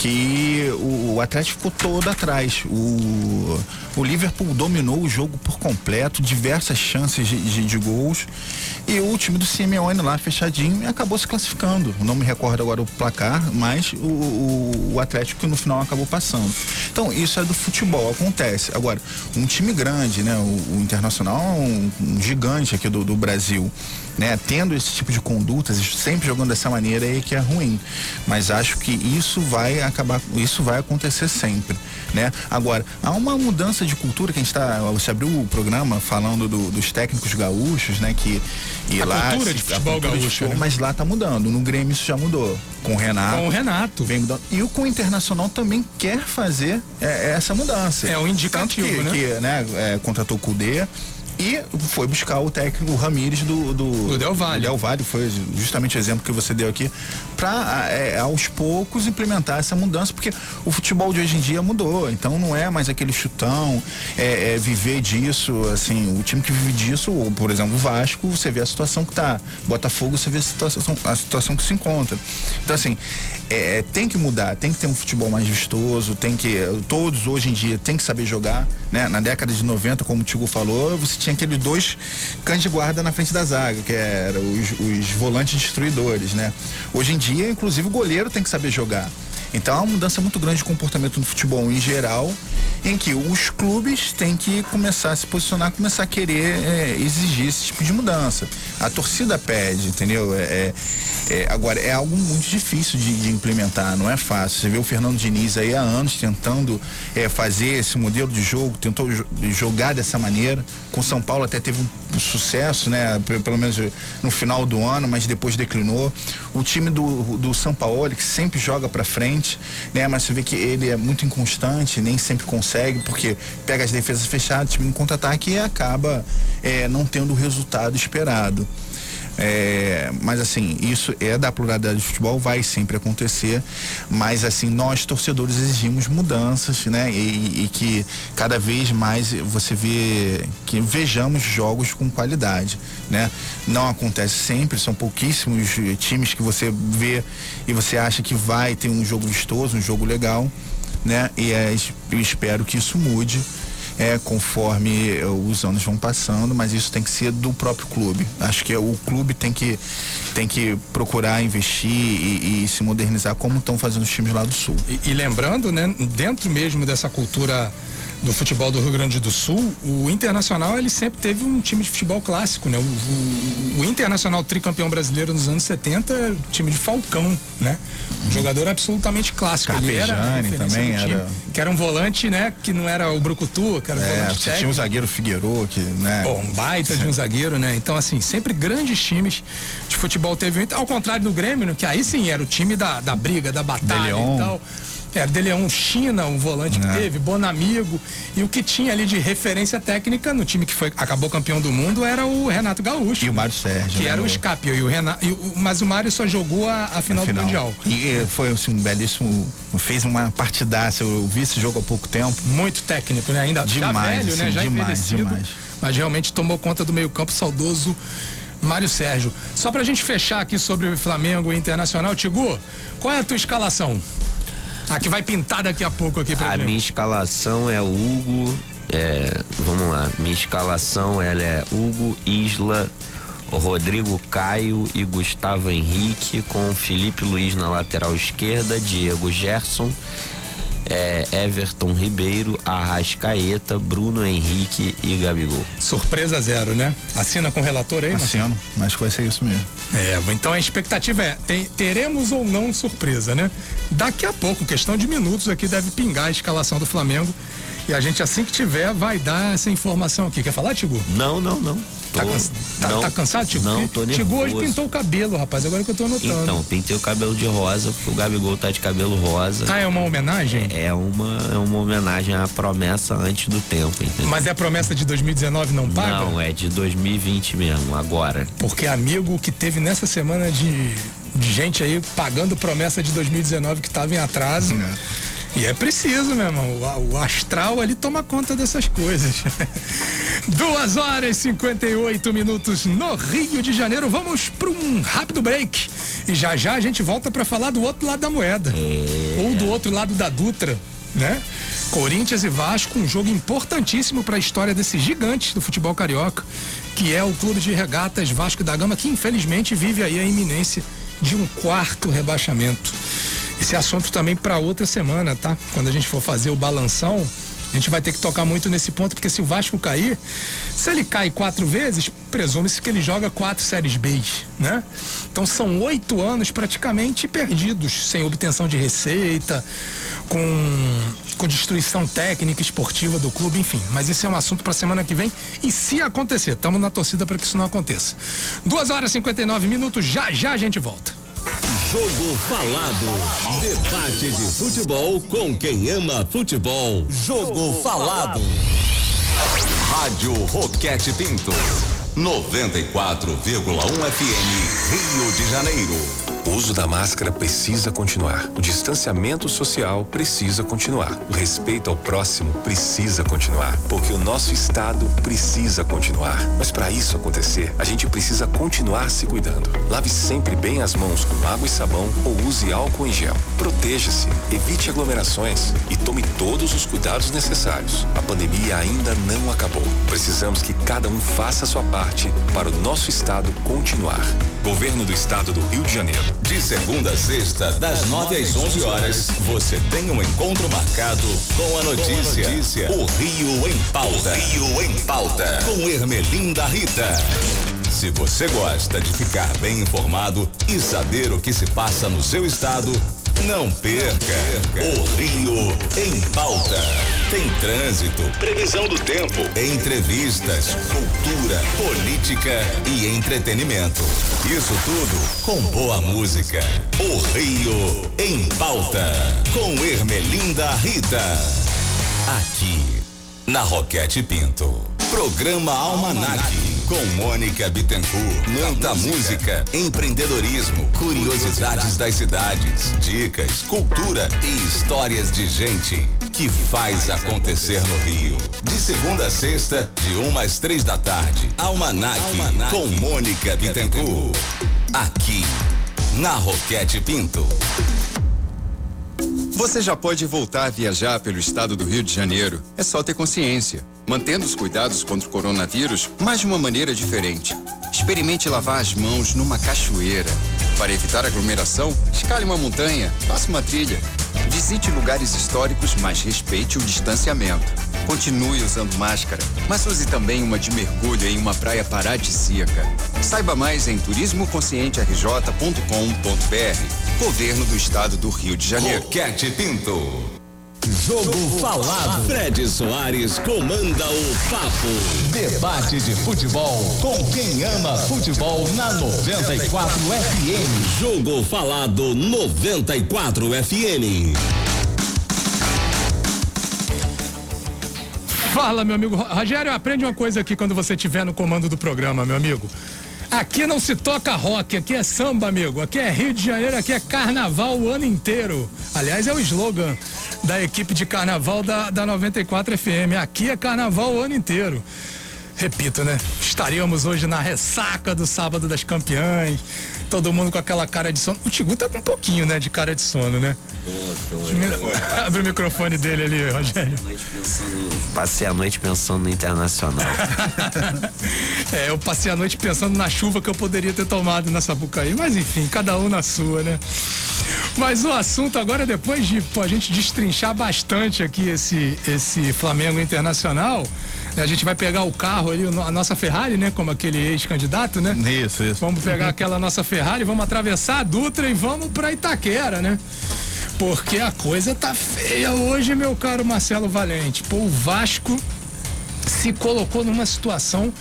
Que o, o Atlético ficou todo atrás. O, o Liverpool dominou o jogo por completo, diversas chances de, de, de gols. E o time do Simeone lá fechadinho acabou se classificando. Não me recordo agora o placar, mas o, o, o Atlético no final acabou passando. Então, isso é do futebol, acontece. Agora, um time grande, né? O, o Internacional é um, um gigante aqui do, do Brasil né, tendo esse tipo de condutas, sempre jogando dessa maneira aí que é ruim. Mas acho que isso vai acabar, isso vai acontecer sempre, né? Agora, há uma mudança de cultura que a gente está, você abriu o programa falando do, dos técnicos gaúchos, né, que e a lá cultura de futebol cultura gaúcho, de futebol, né? mas lá tá mudando. No Grêmio isso já mudou. Com o Renato. Com o Renato. Vem mudando. E o com o Internacional também quer fazer é, essa mudança. É um indicativo, que, né? Que, né, é, contratou o Cudê e foi buscar o técnico Ramires do, do, do Del Valle. Del Valle, foi justamente o exemplo que você deu aqui, para é, aos poucos implementar essa mudança, porque o futebol de hoje em dia mudou, então não é mais aquele chutão, é, é viver disso, assim, o time que vive disso, ou, por exemplo, o Vasco, você vê a situação que tá, Botafogo, você vê a situação, a situação que se encontra. Então, assim, é, tem que mudar, tem que ter um futebol mais vistoso, tem que, todos hoje em dia tem que saber jogar, né? Na década de 90, como o Tigo falou, você tinha aqueles dois cães de guarda na frente da zaga, que eram os, os volantes destruidores, né? Hoje em dia, inclusive, o goleiro tem que saber jogar. Então há uma mudança muito grande de comportamento no futebol em geral, em que os clubes têm que começar a se posicionar, começar a querer é, exigir esse tipo de mudança. A torcida pede, entendeu? É, é, é agora, é algo muito difícil de, de, implementar, não é fácil. Você vê o Fernando Diniz aí há anos tentando é, fazer esse modelo de jogo, tentou jogar dessa maneira. Com São Paulo até teve um, um sucesso, né? Pelo menos no final do ano, mas depois declinou. O time do, do São Paulo, que sempre joga para frente, frente, né? Mas você vê que ele é muito inconstante, nem sempre consegue, porque pega as defesas fechadas, time em contra-ataque e acaba é, não tendo o resultado esperado. É, mas assim, isso é da pluralidade do futebol, vai sempre acontecer, mas assim, nós torcedores exigimos mudanças, né? E, e, que cada vez mais você vê que vejamos jogos com qualidade, né? Não acontece sempre, são pouquíssimos times que você vê e você acha que vai ter um jogo vistoso, um jogo legal, né? E é, eu espero que isso mude é, conforme é, os anos vão passando, mas isso tem que ser do próprio clube. Acho que o clube tem que, tem que procurar investir e, e se modernizar como estão fazendo os times lá do sul. E, e lembrando, né, dentro mesmo dessa cultura do futebol do Rio Grande do Sul, o Internacional ele sempre teve um time de futebol clássico, né? O, o, o Internacional tricampeão brasileiro nos anos 70, time de Falcão, né? Um jogador absolutamente clássico. Carpejani ele era também time, era. Que era um volante, né? Que não era o Brucutu, que era um É, volante você tinha técnico. zagueiro Figueiredo, que, né? Pô, um baita de um zagueiro, né? Então, assim, sempre grandes times de futebol teve. Ao contrário do Grêmio, né? que aí sim era o time da, da briga, da batalha e tal. Era De Leon China, um volante que É. teve, Bonamigo. E o que tinha ali de referência técnica no time que foi, acabou campeão do mundo era o Renato Gaúcho. E o Mário Sérgio. Que né, era o Scapi. E o Renato, e o- mas o Mário só jogou a, a final, final. do Mundial. E foi assim, um belíssimo. Fez uma partidaça. Eu vi esse jogo há pouco tempo. Muito técnico, né? Ainda Demais, velho, né? assim, Já demais, demais. Mas realmente tomou conta do meio-campo saudoso Mário Sérgio. Só pra gente fechar aqui sobre o Flamengo e Internacional, Tigu, qual é a tua escalação? A que vai pintar daqui a pouco aqui pra A gente. minha escalação é Hugo. é, vamos lá. Minha escalação ela é Hugo, Isla, Rodrigo Caio e Gustavo Henrique, com Felipe Luiz na lateral esquerda, Diego Gerson, é, Everton Ribeiro, Arrascaeta, Bruno Henrique e Gabigol. Surpresa zero, né? Assina com o relator aí, Marcelo? Assino. Acho que vai ser isso mesmo. É, então a expectativa é, tem- teremos ou não surpresa, né? Daqui a pouco, questão de minutos aqui, deve pingar a escalação do Flamengo. E a gente, assim que tiver, vai dar essa informação aqui. Quer falar, Tigu? Não, não, não. Tá, Tô- cansa- tá- não, tá cansado, Tigu? Não, tô Tigu hoje nervoso. pintou o cabelo, rapaz, agora que eu tô notando. Então, pintei o cabelo de rosa, porque o Gabigol tá de cabelo rosa. Ah, é uma homenagem? É uma, é uma homenagem à promessa antes do tempo, entendeu? Mas é a promessa de 2019 não paga? Não, é de 2020 mesmo, agora. Porque amigo que teve nessa semana de, de gente aí pagando promessa de 2019 que estava em atraso. E é preciso, meu irmão. O, astral ali toma conta dessas coisas. [LAUGHS] Duas horas e 58 minutos no Rio de Janeiro. Vamos para um rápido break. E já já a gente volta para falar do outro lado da moeda. Ou do outro lado da Dutra, né? Corinthians e Vasco, um jogo importantíssimo para a história desses gigantes do futebol carioca, que é o Clube de Regatas Vasco da Gama, que infelizmente vive aí a iminência de um quarto rebaixamento. Esse assunto também para outra semana, tá? Quando a gente for fazer o balanção, a gente vai ter que tocar muito nesse ponto, porque se o Vasco cair, se ele cai quatro vezes, presume-se que ele joga quatro séries B, né? Então são oito anos praticamente perdidos, sem obtenção de receita, com, com destruição técnica, esportiva do clube, enfim. Mas isso é um assunto para semana que vem. E se acontecer, estamos na torcida para que isso não aconteça. Duas horas e 59 minutos, já já a gente volta. Jogo Falado. Debate de futebol com quem ama futebol. Jogo Falado. Rádio Roquete Pinto. 94,1 FM, Rio de Janeiro. O uso da máscara precisa continuar. O distanciamento social precisa continuar. O respeito ao próximo precisa continuar. Porque o nosso Estado precisa continuar. Mas para isso acontecer, a gente precisa continuar se cuidando. Lave sempre bem as mãos com água e sabão ou use álcool em gel. Proteja-se, evite aglomerações e tome todos os cuidados necessários. A pandemia ainda não acabou. Precisamos que cada um faça a sua parte para o nosso Estado continuar. Governo do Estado do Rio de Janeiro. De segunda a sexta, das 9 às 11 horas, você tem um encontro marcado com a notícia. O Rio em Pauta. Rio em Pauta. Com Ermelinda Rita. Se você gosta de ficar bem informado e saber o que se passa no seu estado, não perca. O Rio em Pauta. Tem trânsito, previsão do tempo, entrevistas, cultura, política e entretenimento. Isso tudo com boa música. O Rio em Pauta. Com Ermelinda Rita. Aqui, na Roquete Pinto. Programa Almanac. Com Mônica Bittencourt. Muita música, empreendedorismo, curiosidades das cidades, dicas, cultura e histórias de gente que faz acontecer no Rio. De segunda a sexta, de uma às três da tarde. Almanac, com Mônica Bittencourt. Aqui, na Roquete Pinto. Você já pode voltar a viajar pelo estado do Rio de Janeiro. É só ter consciência. Mantendo os cuidados contra o coronavírus, mas de uma maneira diferente. Experimente lavar as mãos numa cachoeira. Para evitar aglomeração, escale uma montanha, faça uma trilha. Visite lugares históricos, mas respeite o distanciamento. Continue usando máscara, mas use também uma de mergulho em uma praia paradisíaca. Saiba mais em turismoConscienteRJ.com.br. Governo do Estado do Rio de Janeiro. Roquete Pinto. Jogo falado. Fred Soares comanda o papo. Debate de futebol com quem ama futebol na 94 FM. Jogo falado 94 FM. Fala, meu amigo. Rogério, aprende uma coisa aqui quando você estiver no comando do programa, meu amigo. Aqui não se toca rock, aqui é samba, amigo. Aqui é Rio de Janeiro, aqui é carnaval o ano inteiro. Aliás, é o slogan da equipe de carnaval da, da 94 FM. Aqui é carnaval o ano inteiro. Repito, né? Estaríamos hoje na ressaca do sábado das campeãs. Todo mundo com aquela cara de sono. O Tigu tá com um pouquinho, né, de cara de sono, né? Abre o microfone dele ali, Rogério. Passei a noite pensando no Internacional. [LAUGHS] é, eu passei a noite pensando na chuva que eu poderia ter tomado na Sapucaí. Mas enfim, cada um na sua, né? Mas o assunto agora, depois de pô, a gente destrinchar bastante aqui esse, esse Flamengo Internacional, a gente vai pegar o carro ali, a nossa Ferrari, né? Como aquele ex-candidato, né? Isso, isso. Vamos pegar [LAUGHS] aquela nossa Ferrari, vamos atravessar a Dutra e vamos pra Itaquera, né? Porque a coisa tá feia hoje, meu caro Marcelo Valente. Pô, o Vasco se colocou numa situação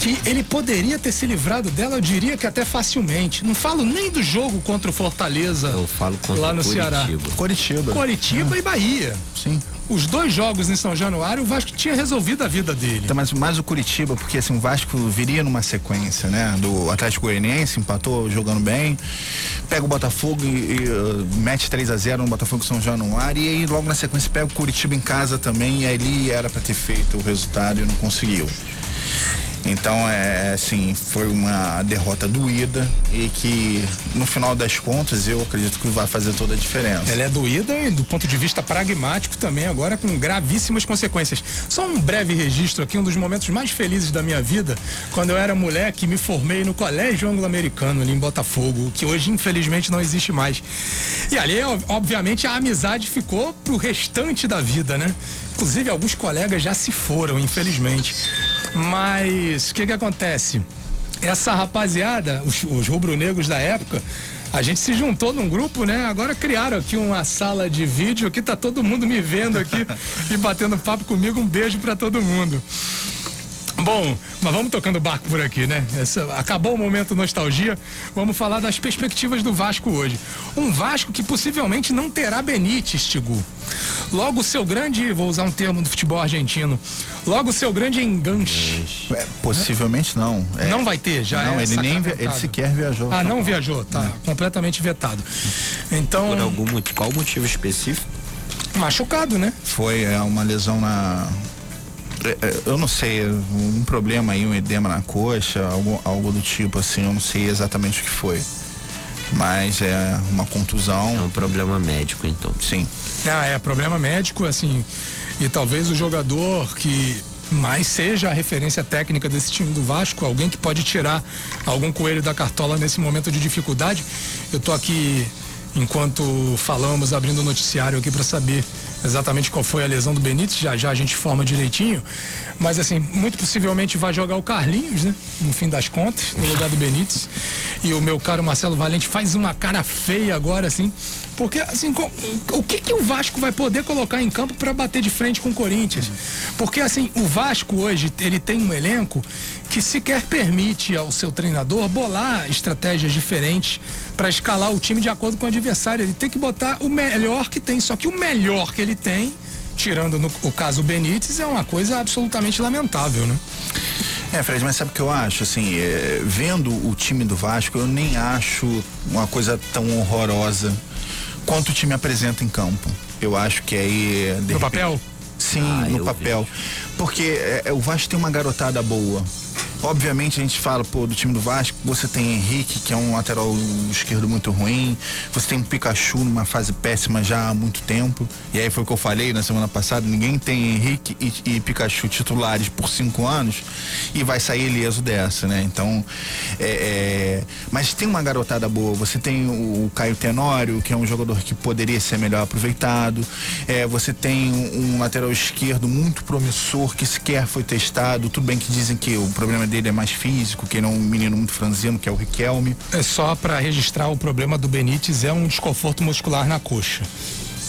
que ele poderia ter se livrado dela, eu diria que até facilmente. Não falo nem do jogo contra o Fortaleza. Eu falo contra lá no Curitiba. Ceará. Curitiba. Curitiba e Bahia. Sim. Os dois jogos em São Januário, o Vasco tinha resolvido a vida dele. Então, mas mais o Curitiba, porque assim, o Vasco viria numa sequência, né? Do Atlético Goianiense, empatou jogando bem, pega o Botafogo e, e uh, mete 3 a 0 no Botafogo São Januário, e aí logo na sequência pega o Curitiba em casa também, e ali era para ter feito o resultado e não conseguiu. Então, é assim, foi uma derrota doída e que, no final das contas, eu acredito que vai fazer toda a diferença. Ela é doída e, do ponto de vista pragmático também, agora com gravíssimas consequências. Só um breve registro aqui, um dos momentos mais felizes da minha vida, quando eu era moleque, me formei no Colégio Anglo-Americano, ali em Botafogo, que hoje, infelizmente, não existe mais. E ali, obviamente, a amizade ficou pro restante da vida, né? Inclusive, alguns colegas já se foram, infelizmente. Mas o que que acontece? Essa rapaziada, os, os rubro-negros da época, a gente se juntou num grupo, né? Agora criaram aqui uma sala de vídeo, aqui tá todo mundo me vendo aqui [LAUGHS] e batendo papo comigo. Um beijo para todo mundo. Bom, mas vamos tocando barco por aqui, né? Essa, acabou o momento nostalgia. Vamos falar das perspectivas do Vasco hoje. Um Vasco que possivelmente não terá Benítez, Tigu. Logo o seu grande, vou usar um termo do futebol argentino, logo o seu grande enganche. É, possivelmente não. É, não vai ter, já não, é ele nem ele sequer viajou. Ah, não viajou, tá completamente vetado. Então. Por algum motivo, qual motivo específico? Machucado, né? Foi é, uma lesão na eu não sei, um problema aí, um edema na coxa, algo, algo do tipo assim, eu não sei exatamente o que foi. Mas é uma contusão. É um problema médico, então. Sim. Ah, é problema médico, assim. E talvez o jogador que mais seja a referência técnica desse time do Vasco, alguém que pode tirar algum coelho da cartola nesse momento de dificuldade. Eu tô aqui enquanto falamos, abrindo o noticiário aqui para saber exatamente qual foi a lesão do Benítez, já já a gente forma direitinho. Mas assim, muito possivelmente vai jogar o Carlinhos, né? No fim das contas, no lugar do Benítez. E o meu caro Marcelo Valente faz uma cara feia agora, assim. Porque, assim, o que, que o Vasco vai poder colocar em campo para bater de frente com o Corinthians? Porque, assim, o Vasco hoje, ele tem um elenco que sequer permite ao seu treinador bolar estratégias diferentes para escalar o time de acordo com o adversário. Ele tem que botar o melhor que tem. Só que o melhor que ele tem, tirando no, o caso Benítez, é uma coisa absolutamente lamentável, né? É, Fred, mas sabe o que eu acho? Assim, é, vendo o time do Vasco, eu nem acho uma coisa tão horrorosa quanto o time apresenta em campo. Eu acho que aí. no repente, papel? Sim, ah, no papel. Vejo. Porque é, o Vasco tem uma garotada boa. Obviamente a gente fala, pô, do time do Vasco, você tem Henrique, que é um lateral esquerdo muito ruim, você tem um Pikachu numa fase péssima já há muito tempo. E aí foi o que eu falei na semana passada, ninguém tem Henrique e, e Pikachu titulares por cinco anos e vai sair ileso dessa, né? Então, é, é, mas tem uma garotada boa, você tem o, o Caio Tenório, que é um jogador que poderia ser melhor aproveitado. É, você tem um, um lateral esquerdo muito promissor que sequer foi testado. Tudo bem que dizem que o problema dele é mais físico, que ele é um menino muito franzino, que é o Riquelme. É só para registrar o problema do Benítez é um desconforto muscular na coxa.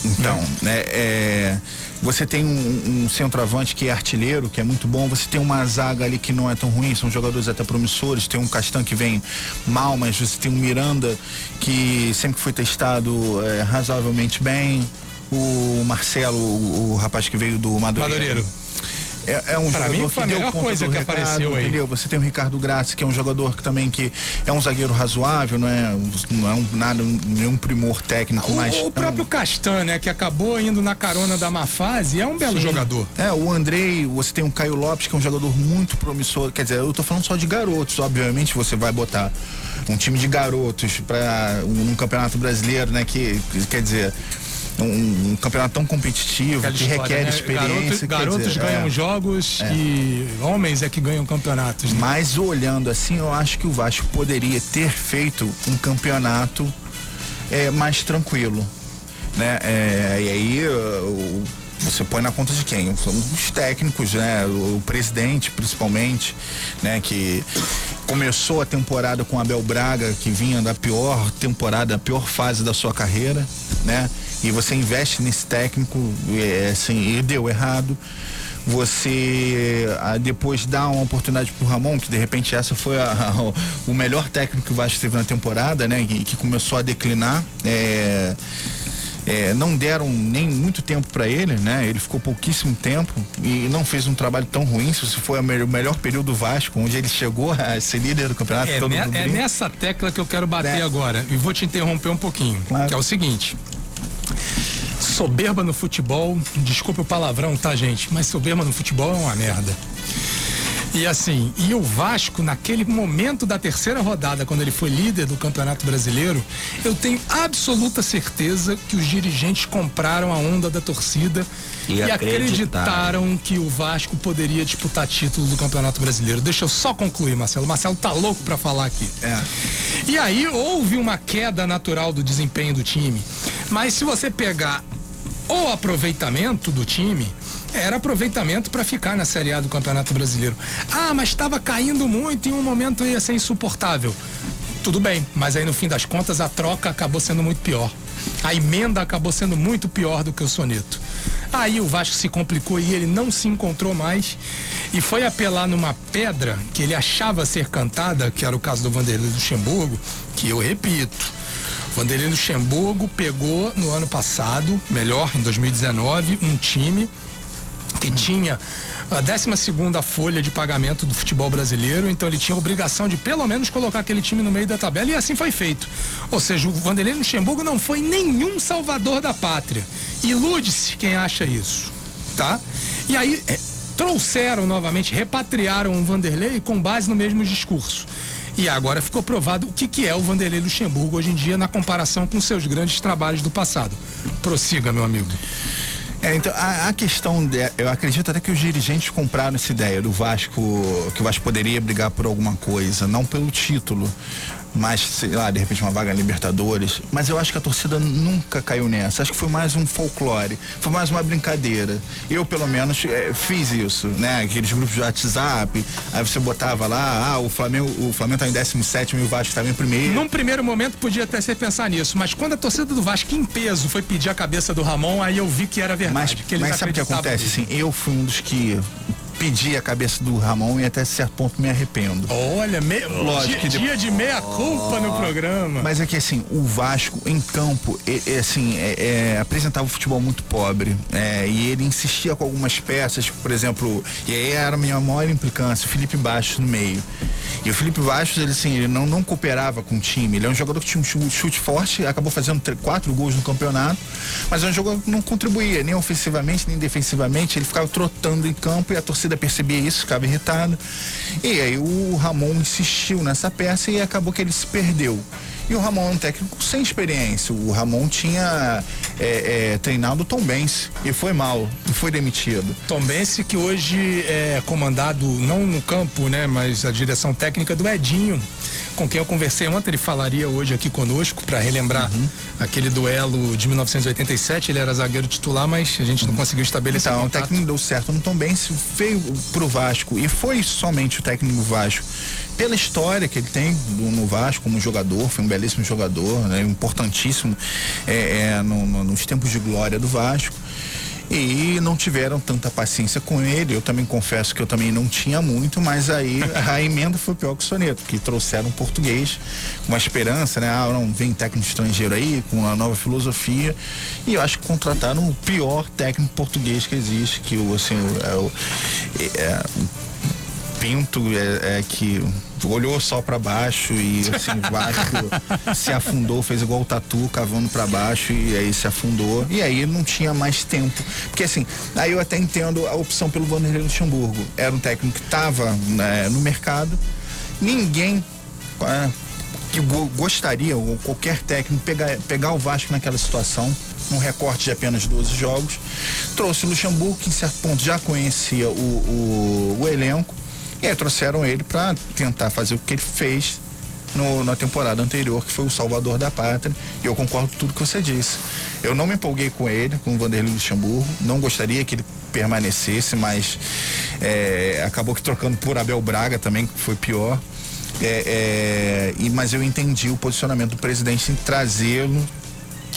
Então, né, é, você tem um, um, centroavante que é artilheiro, que é muito bom. Você tem uma zaga ali que não é tão ruim, são jogadores até promissores. Tem um Castan que vem mal, mas você tem um Miranda que sempre foi testado é, razoavelmente bem. O Marcelo, o, o rapaz que veio do Madureira. Madureiro é, é um pra jogador mim foi que a melhor coisa que recado, apareceu aí. Entendeu? Você tem o Ricardo Graça, que é um jogador que também que é um zagueiro razoável, não é, não é um, nada, nenhum primor técnico, o, mas. O próprio é. Castan, né, que acabou indo na carona da má fase, é um belo Sim. jogador. É, o Andrei, você tem o Caio Lopes, que é um jogador muito promissor. Quer dizer, eu tô falando só de garotos, obviamente você vai botar um time de garotos para um, um campeonato brasileiro, né, que quer dizer um, um campeonato tão competitivo Aquela que história, requer né? experiência. Garoto, garotos dizer, ganham é, jogos é. e homens é que ganham campeonatos. Né? Mas olhando assim, eu acho que o Vasco poderia ter feito um campeonato é, mais tranquilo. Né? É, e aí o, você põe na conta de quem? São os técnicos, né? O, presidente, principalmente, né? Que começou a temporada com Abel Braga, que vinha da pior temporada, a pior fase da sua carreira, né? E você investe nesse técnico, é, assim, e deu errado. Você a, depois dá uma oportunidade pro Ramon, que de repente essa foi a, [LAUGHS] a, o melhor técnico que o Vasco teve na temporada, né? Que, que começou a declinar. É, é, não deram nem muito tempo para ele, né? Ele ficou pouquíssimo tempo e não fez um trabalho tão ruim. Se foi o melhor período do Vasco, onde ele chegou a [LAUGHS] ser líder do campeonato. É, ne, é nessa tecla que eu quero bater é. agora e vou te interromper um pouquinho, claro. que é o seguinte: soberba no futebol, desculpe o palavrão, tá, gente? Mas soberba no futebol é uma merda. E assim, e o Vasco, naquele momento da terceira rodada, quando ele foi líder do Campeonato Brasileiro, eu tenho absoluta certeza que os dirigentes compraram a onda da torcida e, e acreditaram que o Vasco poderia disputar título do Campeonato Brasileiro. Deixa eu só concluir, Marcelo. Marcelo tá louco para falar aqui. É. E aí houve uma queda natural do desempenho do time. Mas se você pegar o aproveitamento do time, era aproveitamento para ficar na Série A do Campeonato Brasileiro. Ah, mas estava caindo muito e em um momento ia ser insuportável. Tudo bem, mas aí no fim das contas a troca acabou sendo muito pior. A emenda acabou sendo muito pior do que o soneto. Aí o Vasco se complicou e ele não se encontrou mais e foi apelar numa pedra que ele achava ser cantada, que era o caso do Vanderlei Luxemburgo, que eu repito, Vanderlei Luxemburgo pegou no ano passado, melhor, em 2019, um time que tinha a 12 segunda folha de pagamento do futebol brasileiro, então ele tinha a obrigação de pelo menos colocar aquele time no meio da tabela e assim foi feito. Ou seja, o Vanderlei Luxemburgo não foi nenhum salvador da pátria. Ilude-se quem acha isso, tá? E aí é, trouxeram novamente, repatriaram o Vanderlei com base no mesmo discurso. E agora ficou provado o que, que é o Vanderlei Luxemburgo hoje em dia na comparação com seus grandes trabalhos do passado. Prossiga, meu amigo. É, então, a, a, questão, de, eu acredito até que os dirigentes compraram essa ideia do Vasco, que o Vasco poderia brigar por alguma coisa, não pelo título, mais, sei lá, de repente uma vaga em Libertadores. Mas eu acho que a torcida nunca caiu nessa. Acho que foi mais um folclore, foi mais uma brincadeira. Eu, pelo menos, é, fiz isso, né? Aqueles grupos de WhatsApp, aí você botava lá, ah, o Flamengo, o Flamengo tá em 17 e o Vasco estava em primeiro. Num primeiro momento podia até ser pensar nisso, mas quando a torcida do Vasco em peso foi pedir a cabeça do Ramon, aí eu vi que era verdade. Mas, que mas sabe o que acontece? Assim, eu fui um dos que pedi a cabeça do Ramon e até certo ponto me arrependo. Olha, me... Lógico dia, dia de meia culpa oh. no programa. Mas é que assim, o Vasco em campo, é, é assim, é, apresentava o futebol muito pobre. É, e ele insistia com algumas peças, por exemplo, e aí era a minha maior implicância, Felipe Baixo no meio. E o Felipe Vastos, ele assim, ele não, não cooperava com o time. Ele é um jogador que tinha um chu- chute forte, acabou fazendo tre- quatro gols no campeonato, mas é um jogador que não contribuía, nem ofensivamente, nem defensivamente. Ele ficava trotando em campo e a torcida percebia isso, ficava irritada. E aí o Ramon insistiu nessa peça e acabou que ele se perdeu. E o Ramon é um técnico sem experiência. O Ramon tinha é, é, treinado o Tom Benz e foi mal, e foi demitido. Tom Bense, que hoje é comandado, não no campo, né, mas a direção técnica do Edinho, com quem eu conversei ontem, ele falaria hoje aqui conosco para relembrar Uhum. aquele duelo de 1987. Ele era zagueiro titular, mas a gente não conseguiu estabelecer Então, o contato. técnico deu certo no Tom Benz, veio pro Vasco e foi somente o técnico Vasco pela história que ele tem do- no Vasco como jogador, foi um belíssimo jogador, né, importantíssimo é, é, no- no- nos tempos de glória do Vasco. E não tiveram tanta paciência com ele. Eu também confesso que eu também não tinha muito, mas aí [LAUGHS] a emenda foi pior que o soneto, que trouxeram um português com uma esperança, né? Ah, não, vem técnico estrangeiro aí, com uma nova filosofia. E eu acho que contrataram o pior técnico português que existe, que o assim, o- é o. é, Pinto é, é que olhou só pra baixo e assim, [LAUGHS] o Vasco se afundou, fez igual o Tatu, cavando pra baixo e aí se afundou. E aí não tinha mais tempo. Porque assim, aí eu até entendo a opção pelo Vanderlei Luxemburgo. Era um técnico que tava né, no mercado, ninguém é, que go- gostaria, ou qualquer técnico, pegar, pegar o Vasco naquela situação, num recorte de apenas 12 jogos. Trouxe o Luxemburgo, que em certo ponto já conhecia o, o, o elenco, e aí trouxeram ele para tentar fazer o que ele fez no- na temporada anterior, que foi o Salvador da Pátria. E eu concordo com tudo que você disse. Eu não me empolguei com ele, com o Vanderlei Luxemburgo. Não gostaria que ele permanecesse, mas é, acabou que trocando por Abel Braga também, que foi pior. É, é, e, mas eu entendi o posicionamento do presidente em trazê-lo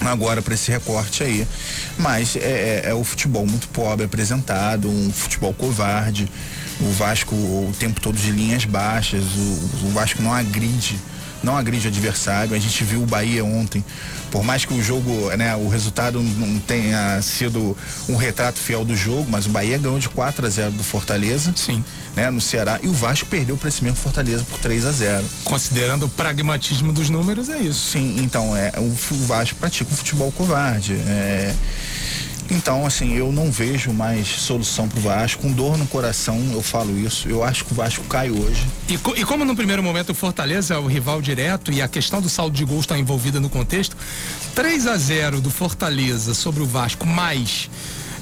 agora para esse recorte aí. Mas é, é- é o futebol muito pobre apresentado, um futebol covarde. O Vasco o tempo todo de linhas baixas, o, o Vasco não agride, não agride o adversário. A gente viu o Bahia ontem, por mais que o jogo, né, o resultado não tenha sido um retrato fiel do jogo, mas o Bahia ganhou de 4 a 0 do Fortaleza. Sim. Né, no Ceará. E o Vasco perdeu para esse mesmo Fortaleza por 3 a 0 Considerando o pragmatismo dos números, é isso. Sim, então, é, o, o Vasco pratica um futebol covarde. é. Então, assim, eu não vejo mais solução pro Vasco. Com dor no coração, eu falo isso. Eu acho que o Vasco cai hoje. E, co- e como no primeiro momento o Fortaleza é o rival direto e a questão do saldo de gols está envolvida no contexto, 3 a 0 do Fortaleza sobre o Vasco, mais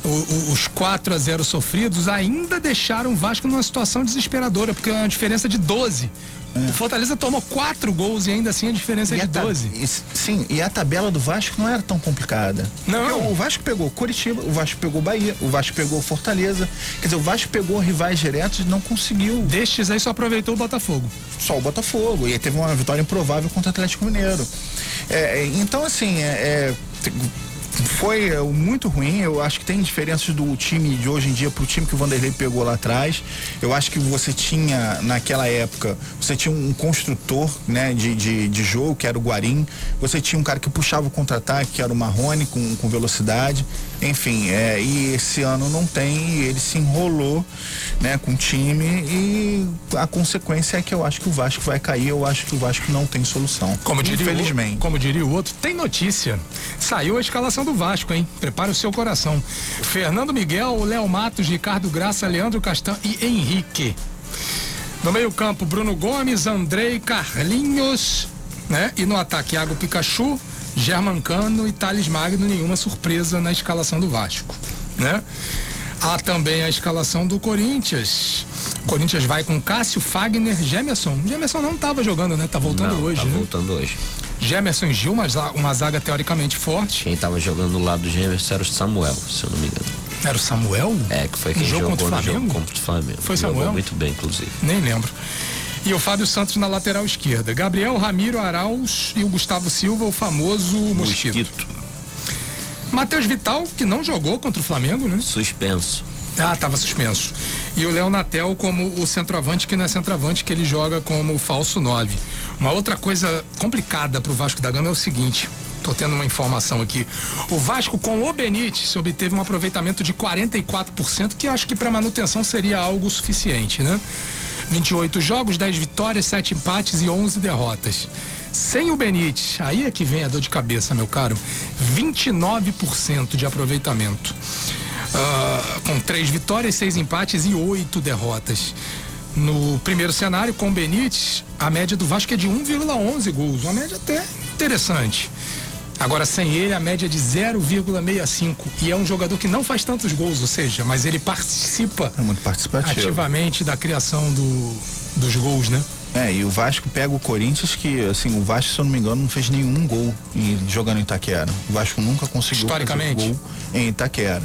o- o- os 4 a 0 sofridos, ainda deixaram o Vasco numa situação desesperadora, porque é uma diferença de 12. O Fortaleza tomou quatro gols e ainda assim a diferença é E de a ta- 12. e- sim, e a tabela do Vasco não era tão complicada. Não. Porque O Vasco pegou Curitiba, o Vasco pegou Bahia, o Vasco pegou Fortaleza. Quer dizer, o Vasco pegou rivais diretos e não conseguiu. Destes aí só aproveitou o Botafogo. só o Botafogo. E aí teve uma vitória improvável contra o Atlético Mineiro. É, é, então, assim, é, é, foi é, muito ruim. Eu acho que tem diferenças do time de hoje em dia pro time que o Vanderlei pegou lá atrás. Eu acho que você tinha, naquela época, você tinha um construtor né, de, de, de jogo, que era o Guarim. Você tinha um cara que puxava o contra-ataque, que era o Marrone, com, com velocidade. Enfim, é, e esse ano não tem, e ele se enrolou né, com o time e a consequência é que eu acho que o Vasco vai cair, eu acho que o Vasco não tem solução. Como diria, Infelizmente. O, como diria o outro, tem notícia. Saiu a escalação do Vasco, hein? Prepare o seu coração. Fernando Miguel, Léo Matos, Ricardo Graça, Leandro Castan e Henrique. No meio-campo, Bruno Gomes, Andrei, Carlinhos, né? E no ataque, Iago Pikachu, German Cano e Thales Magno, nenhuma surpresa na escalação do Vasco, né? Há também a escalação do Corinthians. Corinthians vai com Cássio, Fagner, Gemerson. Gemerson não estava jogando, né? Tá voltando Não, hoje, tá né? voltando hoje. Gemerson e Gil, uma, uma zaga teoricamente forte. Quem tava jogando do lado do Gêmeos era o Samuel, se eu não me engano. Era o Samuel? É, que foi quem jogo jogou contra o no jogo Flamengo? contra o Flamengo. Foi Jogou Samuel? muito bem, inclusive. Nem lembro. E o Fábio Santos na lateral esquerda. Gabriel Ramiro Arauz e o Gustavo Silva, o famoso Mosquito. Matheus Vital, que não jogou contra o Flamengo, né? Suspenso. Ah, estava suspenso. E o Léo Natel como o centroavante, que não é centroavante, que ele joga como falso 9. Uma outra coisa complicada para o Vasco da Gama é o seguinte. Tô tendo uma informação aqui. O Vasco com o Benítez obteve um aproveitamento de 44%, que acho que para manutenção seria algo suficiente, né? 28 jogos, 10 vitórias, 7 empates e 11 derrotas. Sem o Benítez, aí é que vem a dor de cabeça, meu caro. 29% de aproveitamento. Uh, com três vitórias, seis empates e oito derrotas. No primeiro cenário, com o Benítez, a média do Vasco é de 1,11 gols, uma média até interessante. Agora, sem ele, a média é de 0,65. E é um jogador que não faz tantos gols, ou seja, mas ele participa é muito participativo. ativamente da criação do, dos gols, né? É, e o Vasco pega o Corinthians que, assim, o Vasco, se eu não me engano, não fez nenhum gol em, jogando em Itaquera. O Vasco nunca conseguiu Historicamente. fazer gol em Itaquera.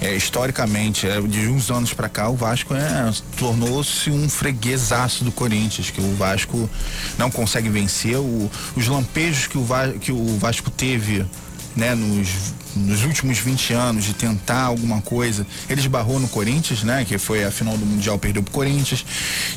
É, historicamente, é, de uns anos para cá, o Vasco é, tornou-se um freguesaço do Corinthians, que o Vasco não consegue vencer. O, os lampejos que o, que o Vasco teve né, nos, nos últimos 20 anos de tentar alguma coisa. Ele esbarrou no Corinthians, né, que foi a final do Mundial, perdeu pro Corinthians.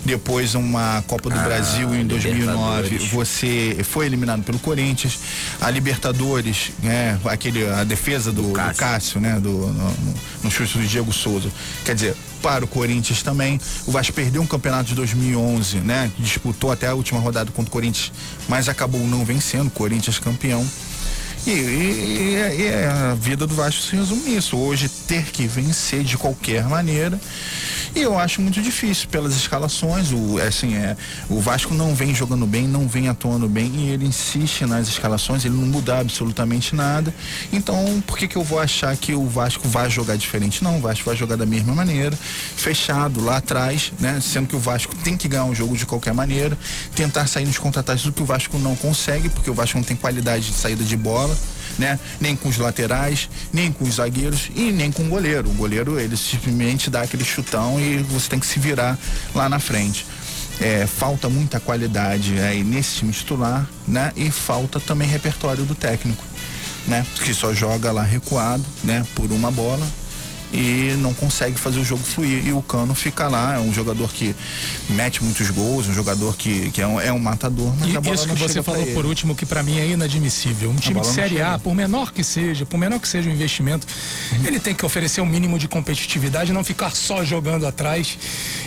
Depois uma Copa do ah, Brasil em 2009, você foi eliminado pelo Corinthians. A Libertadores, né, aquele a defesa do, do Cássio, do Cássio né, do no, no, no chute do Diego Souza. Quer dizer, para o Corinthians também. O Vasco perdeu um campeonato de 2011, né? Disputou até a última rodada contra o Corinthians, mas acabou não vencendo. Corinthians campeão. E, e, e, a vida do Vasco se resume nisso. Hoje ter que vencer de qualquer maneira. E eu acho muito difícil pelas escalações. O, assim, é, o Vasco não vem jogando bem, não vem atuando bem e ele insiste nas escalações, ele não muda absolutamente nada. Então, por que, que eu vou achar que o Vasco vai jogar diferente? Não, o Vasco vai jogar da mesma maneira, fechado lá atrás, né? Sendo que o Vasco tem que ganhar um jogo de qualquer maneira, tentar sair nos contra-ataques do que o Vasco não consegue, porque o Vasco não tem qualidade de saída de bola né? Nem com os laterais, nem com os zagueiros e nem com o goleiro. O goleiro, ele simplesmente dá aquele chutão e você tem que se virar lá na frente. É, falta muita qualidade aí nesse time titular, né? E falta também repertório do técnico, né? Que só joga lá recuado, né? Por uma bola, e não consegue fazer o jogo fluir. E o Cano fica lá, é um jogador que mete muitos gols, um jogador que, que é, um, é um matador. Mas e isso que você falou por último, que para mim é inadmissível. Um time de Série A, por menor que seja, por menor que seja o investimento, uhum. ele tem que oferecer um mínimo de competitividade, não ficar só jogando atrás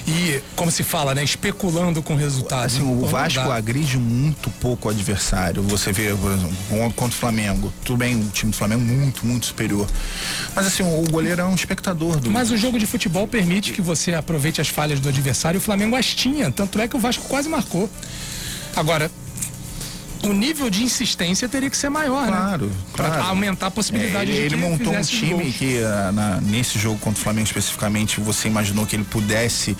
e, como se fala, né, especulando com resultados. Assim, o Vasco agride muito pouco o adversário. Você vê, por exemplo, contra o Flamengo. Tudo bem, o time do Flamengo é muito, muito superior. Mas assim, o goleiro é um espectador espectador do. Mas o jogo de futebol permite que você aproveite as falhas do adversário. O Flamengo as tinha, tanto é que o Vasco quase marcou. Agora, o nível de insistência teria que ser maior, claro, né? Claro. Pra aumentar a possibilidade é, ele, de Ele montou um time que uh, na, nesse jogo contra o Flamengo especificamente você imaginou que ele pudesse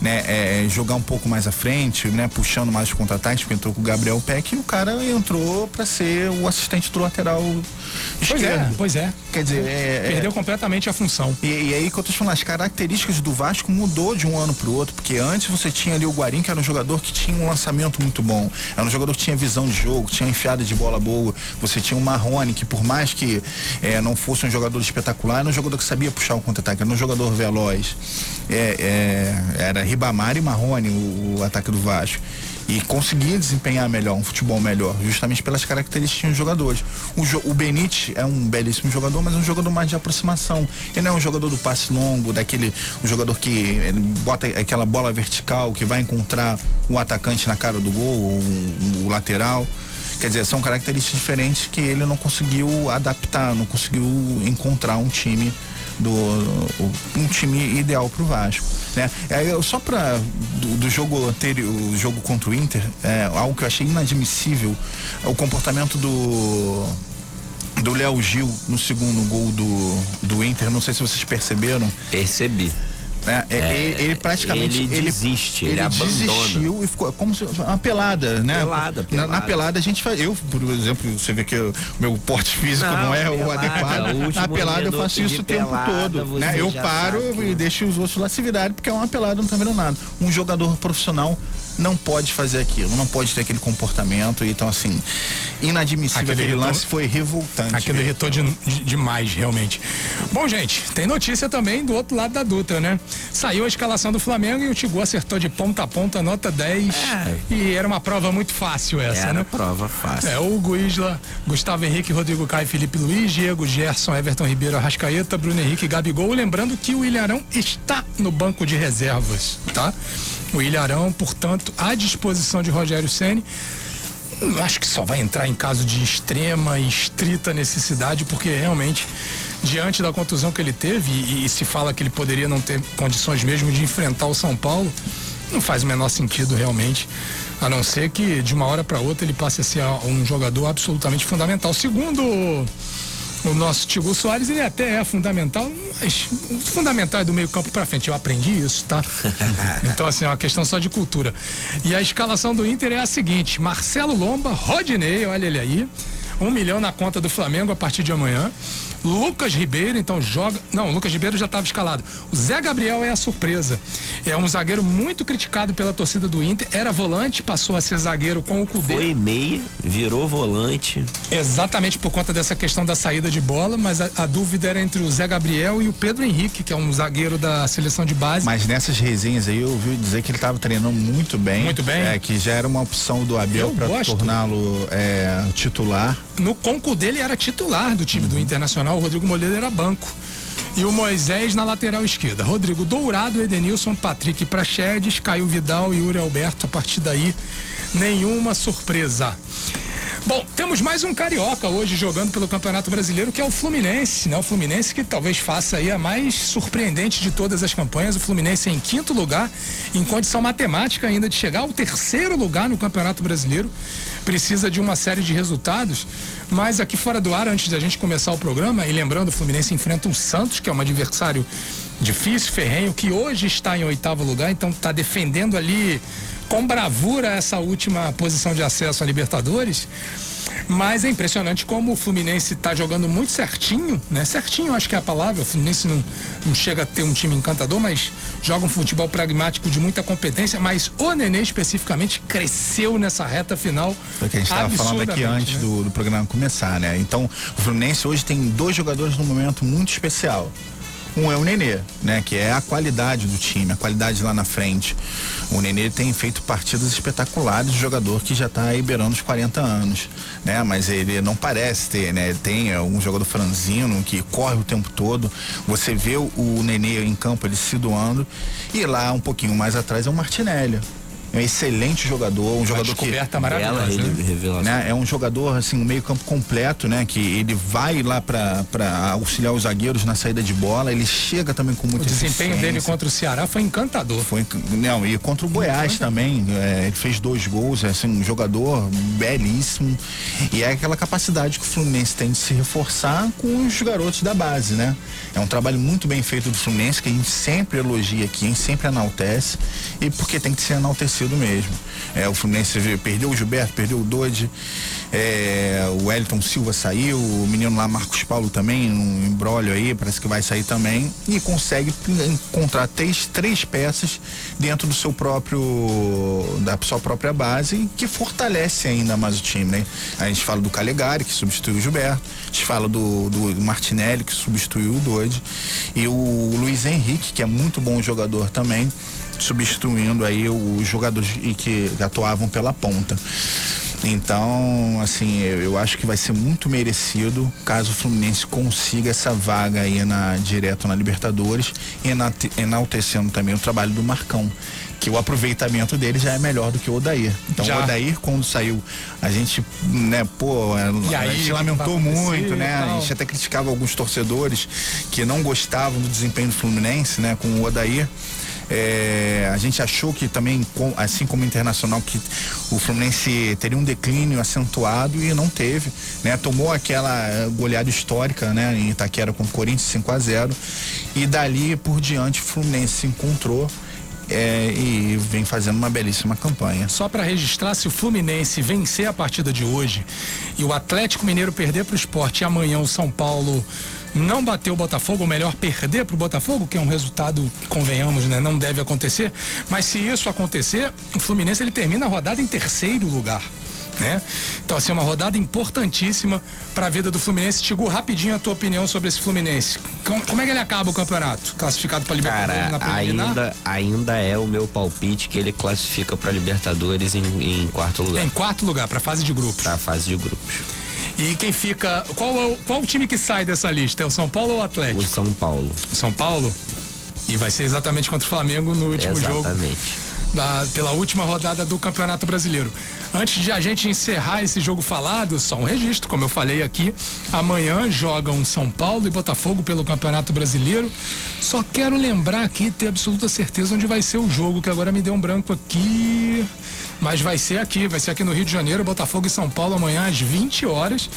né, é, jogar um pouco mais à frente, né, puxando mais os contra-ataques, porque entrou com o Gabriel Peck e o cara entrou para ser o assistente do lateral Pois é, pois é. Quer dizer, é, é, perdeu completamente a função. E, e, aí que eu tô falando, as características do Vasco mudou de um ano pro outro, porque antes você tinha ali o Guarim, que era um jogador que tinha um lançamento muito bom, era um jogador que tinha visão de jogo, tinha enfiada de bola boa, você tinha o Marrone, que por mais que é, não fosse um jogador espetacular, era um jogador que sabia puxar o contra-ataque, era um jogador veloz. É, é, era Ribamar e Marrone o, o ataque do Vasco e conseguia desempenhar melhor, um futebol melhor, justamente pelas características dos jogadores. O, o Benítez é um belíssimo jogador, mas é um jogador mais de aproximação. Ele não é um jogador do passe longo, daquele um jogador que bota aquela bola vertical, que vai encontrar o atacante na cara do gol, o, o lateral. Quer dizer, são características diferentes que ele não conseguiu adaptar, não conseguiu encontrar um time do um time ideal para o Vasco. Né? É, só para do, do, jogo anterior, o jogo contra o Inter, é, algo que eu achei inadmissível, é o comportamento do do Léo Gil no segundo gol do, do Inter, não sei se vocês perceberam. Percebi. Né? É, é, ele praticamente ele desiste, ele, ele, ele desistiu e ficou como se uma pelada, né? Pelada, pelada. Na, na, pelada a gente faz, eu, por exemplo, você vê que o meu porte físico não, não é pelada, o adequado. Na pelada eu faço isso o tempo todo, né? Eu paro e deixo os outros lá se virarem porque é uma pelada, não tá vendo nada. Um jogador profissional não pode fazer aquilo, não pode ter aquele comportamento. Então, assim, inadmissível. Aquele, aquele lance foi revoltante. Aquilo irritou de, de, demais, realmente. Bom, gente, tem notícia também do outro lado da Dutra, né? Saiu a escalação do Flamengo e o Tigu acertou de ponta a ponta, nota 10. É. E era uma prova muito fácil essa, era né? prova fácil. É, Hugo Isla, Gustavo Henrique, Rodrigo Caio, Felipe Luiz, Diego Gerson, Everton Ribeiro, Arrascaeta, Bruno Henrique, Gabigol. Lembrando que o Ilharão está no banco de reservas, tá? O Ilharão, portanto, à disposição de Rogério Ceni. Acho que só vai entrar em caso de extrema e estrita necessidade, porque realmente, diante da contusão que ele teve, e, e se fala que ele poderia não ter condições mesmo de enfrentar o São Paulo, não faz o menor sentido realmente, a não ser que de uma hora para outra ele passe a ser um jogador absolutamente fundamental. Segundo o nosso Tigo Soares, ele até é fundamental, mas o fundamental é do meio campo para frente. Eu aprendi isso, tá? [LAUGHS] então, assim, é uma questão só de cultura. E a escalação do Inter é a seguinte: Marcelo Lomba, Rodinei, olha ele aí, um milhão na conta do Flamengo a partir de amanhã. Lucas Ribeiro, então joga. Não, o Lucas Ribeiro já estava escalado. O Zé Gabriel é a surpresa. É um zagueiro muito criticado pela torcida do Inter. Era volante, passou a ser zagueiro com o Cudê. Foi meia, virou volante. Exatamente por conta dessa questão da saída de bola, mas a, a, dúvida era entre o Zé Gabriel e o Pedro Henrique, que é um zagueiro da seleção de base. Mas nessas resenhas aí eu ouvi dizer que ele estava treinando muito bem. Muito bem. É, que já era uma opção do Abel para torná-lo é, titular. No conco dele era titular do time do Internacional o Rodrigo Moledo era banco. E o Moisés na lateral esquerda. Rodrigo Dourado, Edenilson, Patrick Prachedes, Caio Vidal e Yuri Alberto. A partir daí, nenhuma surpresa. Bom, temos mais um carioca hoje jogando pelo Campeonato Brasileiro, que é o Fluminense, né? O Fluminense que talvez faça aí a mais surpreendente de todas as campanhas. O Fluminense em quinto lugar, em condição matemática ainda de chegar ao terceiro lugar no Campeonato Brasileiro. Precisa de uma série de resultados, mas aqui fora do ar, antes da gente começar o programa, e lembrando, o Fluminense enfrenta o Santos, que é um adversário difícil, ferrenho, que hoje está em oitavo lugar, então está defendendo ali com bravura essa última posição de acesso à Libertadores. Mas é impressionante como o Fluminense está jogando muito certinho, né? Certinho, acho que é a palavra. O Fluminense não, não chega a ter um time encantador, mas joga um futebol pragmático de muita competência. Mas o Nenê especificamente cresceu nessa reta final. Foi o que a gente estava falando aqui antes né? do, do programa começar, né? Então, o Fluminense hoje tem dois jogadores num momento muito especial. Um é o Nenê, né? Que é a qualidade do time, a qualidade lá na frente. O Nenê tem feito partidas espetaculares, jogador que já está beirando os 40 anos, né? Mas ele não parece ter, né? Tem um jogador franzino que corre o tempo todo. Você vê o, Nenê em campo, ele se doando. E lá um pouquinho mais atrás é o Martinelli um excelente jogador, um Uma jogador que maravilhosa, né? né? É um jogador assim, um meio-campo completo, né? Que ele vai lá para auxiliar os zagueiros na saída de bola, ele chega também com muito O desempenho dele contra o Ceará foi encantador. Foi não, e contra o Goiás também, é, ele fez dois gols, é assim, um jogador belíssimo. E é aquela capacidade que o Fluminense tem de se reforçar com os garotos da base, né? É um trabalho muito bem feito do Fluminense que a gente sempre elogia aqui, a gente sempre enaltece e porque tem que ser enaltecido cedo mesmo. É, o Fluminense perdeu o Gilberto, perdeu o Dodge, é, o Wellington Silva saiu, o menino lá, Marcos Paulo também, um embrólio aí, parece que vai sair também, e consegue encontrar três, três peças dentro do seu próprio, da sua própria base, que fortalece ainda mais o time, né? A gente fala do Calegari, que substituiu o Gilberto, a gente fala do, do Martinelli, que substituiu o Dodge, e o Luiz Henrique, que é muito bom jogador também, substituindo aí os jogadores que atuavam pela ponta. Então, assim, eu, acho que vai ser muito merecido caso o Fluminense consiga essa vaga aí na, direto na Libertadores, enaltecendo também o trabalho do Marcão. Que o aproveitamento dele já é melhor do que o Odair. Então já. o Odair, quando saiu, a gente, né, pô, e a aí, gente lamentou muito, né? A gente até criticava alguns torcedores que não gostavam do desempenho do Fluminense, né, com o Odair. É, a gente achou que também, assim como o Internacional, que o Fluminense teria um declínio acentuado e não teve, né? Tomou aquela goleada histórica, né? Em Itaquera com o Corinthians 5 a 0 e dali por diante o Fluminense se encontrou é, e vem fazendo uma belíssima campanha. Só para registrar, se o Fluminense vencer a partida de hoje e o Atlético Mineiro perder para o esporte e amanhã o São Paulo não bater o Botafogo, ou melhor, perder para o Botafogo, que é um resultado, convenhamos, né, não deve acontecer. Mas se isso acontecer, o Fluminense ele termina a rodada em terceiro lugar. Né? Então, assim, é uma rodada importantíssima para a vida do Fluminense. Tigu, rapidinho a tua opinião sobre esse Fluminense. Como, como é que ele acaba o campeonato? Classificado para Libertadores Cara, na ainda, ainda é o meu palpite que ele classifica para Libertadores em, em, quarto lugar. Em quarto lugar, para fase de grupos. Para fase de grupos. E quem fica. Qual é o, qual o time que sai dessa lista? É o São Paulo ou o Atlético? O São Paulo. São Paulo? E vai ser exatamente contra o Flamengo no último exatamente. jogo da, pela última rodada do Campeonato Brasileiro. Antes de a gente encerrar esse jogo falado, só um registro, como eu falei aqui, amanhã jogam São Paulo e Botafogo pelo Campeonato Brasileiro. Só quero lembrar aqui, ter absoluta certeza onde vai ser o jogo, que agora me deu um branco aqui. Mas vai ser aqui, vai ser aqui no Rio de Janeiro, Botafogo e São Paulo amanhã às 20 horas.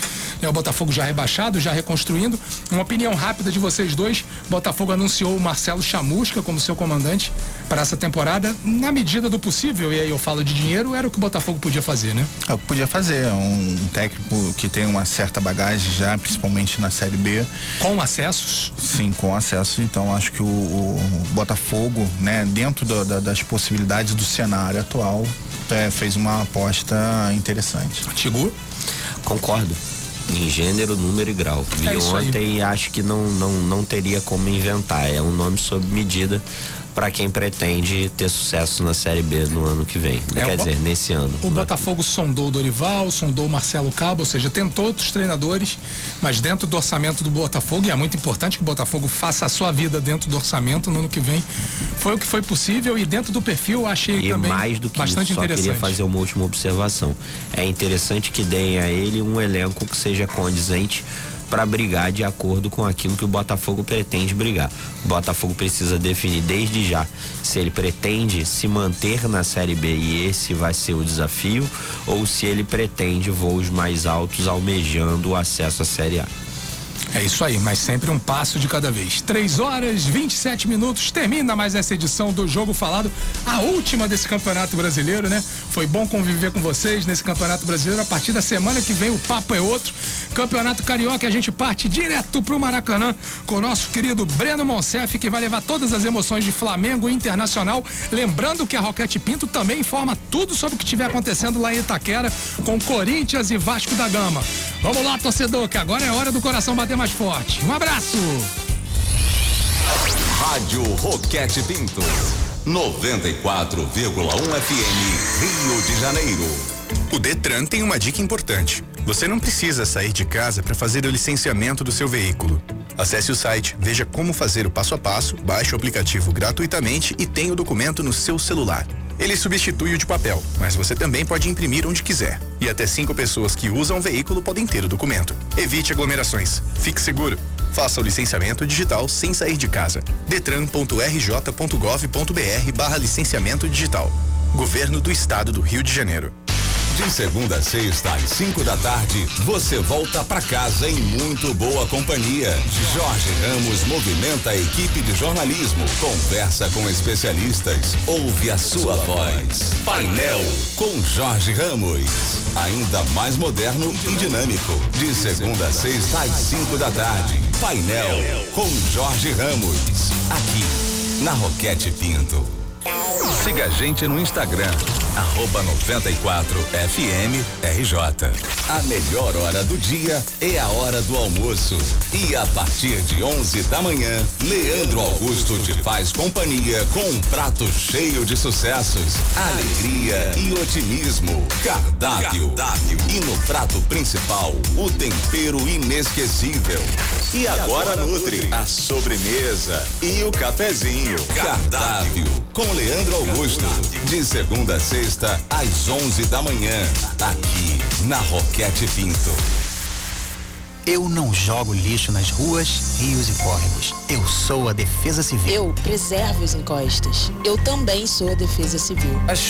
É o Botafogo já rebaixado, já reconstruindo. Uma opinião rápida de vocês dois. Botafogo anunciou o Marcelo Chamusca como seu comandante para essa temporada, na medida do possível, e aí eu falo de dinheiro, era o que o Botafogo podia fazer, né? É podia fazer, um técnico que tem uma certa bagagem já, principalmente na Série B. Com acessos? Sim, com acesso. Então acho que o, o Botafogo, né, dentro do, da, das possibilidades do cenário atual, é, fez uma aposta interessante. Tigu? Concordo. Em gênero, número e grau. Vi É isso aí. ontem e acho que não, não, não teria como inventar. É um nome sob medida para quem pretende ter sucesso na Série B no ano que vem. É, Quer dizer, nesse ano. O Botafogo sondou o Dorival, sondou o Marcelo Cabo, ou seja, tentou outros treinadores, mas dentro do orçamento do Botafogo, e é muito importante que o Botafogo faça a sua vida dentro do orçamento no ano que vem. Foi o que foi possível e dentro do perfil eu achei E também mais do que bastante isso, só interessante. queria fazer uma última observação. É interessante que deem a ele um elenco que seja condizente para brigar de acordo com aquilo que o Botafogo pretende brigar. O Botafogo precisa definir desde já se ele pretende se manter na Série B e esse vai ser o desafio, ou se ele pretende voos mais altos almejando o acesso à Série A. É isso aí, mas sempre um passo de cada vez. 3 horas 27 minutos, termina mais essa edição do Jogo Falado, a última desse Campeonato Brasileiro, né? Foi bom conviver com vocês nesse Campeonato Brasileiro. A partir da semana que vem o papo é outro. Campeonato Carioca, a gente parte direto pro Maracanã com o nosso querido Breno Monsef, que vai levar todas as emoções de Flamengo e Internacional. Lembrando que a Roquete Pinto também informa tudo sobre o que estiver acontecendo lá em Itaquera com Corinthians e Vasco da Gama. Vamos lá, torcedor, que agora é hora do coração bater mais forte. Um abraço! Rádio Roquete Pinto. 94,1 FM, Rio de Janeiro. O Detran tem uma dica importante. Você não precisa sair de casa para fazer o licenciamento do seu veículo. Acesse o site, veja como fazer o passo a passo, baixe o aplicativo gratuitamente e tenha o documento no seu celular. Ele substitui o de papel, mas você também pode imprimir onde quiser. E até cinco pessoas que usam o veículo podem ter o documento. Evite aglomerações. Fique seguro. Faça o licenciamento digital sem sair de casa. detran.rj.gov.br barra licenciamento digital. Governo do Estado do Rio de Janeiro. De segunda a sexta, às 5 da tarde, você volta pra casa em muito boa companhia. Jorge Ramos movimenta a equipe de jornalismo, conversa com especialistas, ouve a sua voz. Painel com Jorge Ramos. Ainda mais moderno e dinâmico. De segunda a sexta, às 5 da tarde. Painel com Jorge Ramos. Aqui, na Roquete Pinto. Siga a gente no Instagram, arroba 94FMRJ. A melhor hora do dia é a hora do almoço. E a partir de 11 da manhã, Leandro Augusto te faz companhia com um prato cheio de sucessos, alegria e otimismo. Cardápio. E no prato principal, o tempero inesquecível. E agora nutre a sobremesa e o cafezinho. Cardápio com Leandro Augusto. De segunda a sexta, às 11 da manhã. Aqui na Roquete Pinto. Eu não jogo lixo nas ruas, rios e córregos. Eu sou a Defesa Civil. Eu preservo as encostas. Eu também sou a Defesa Civil. As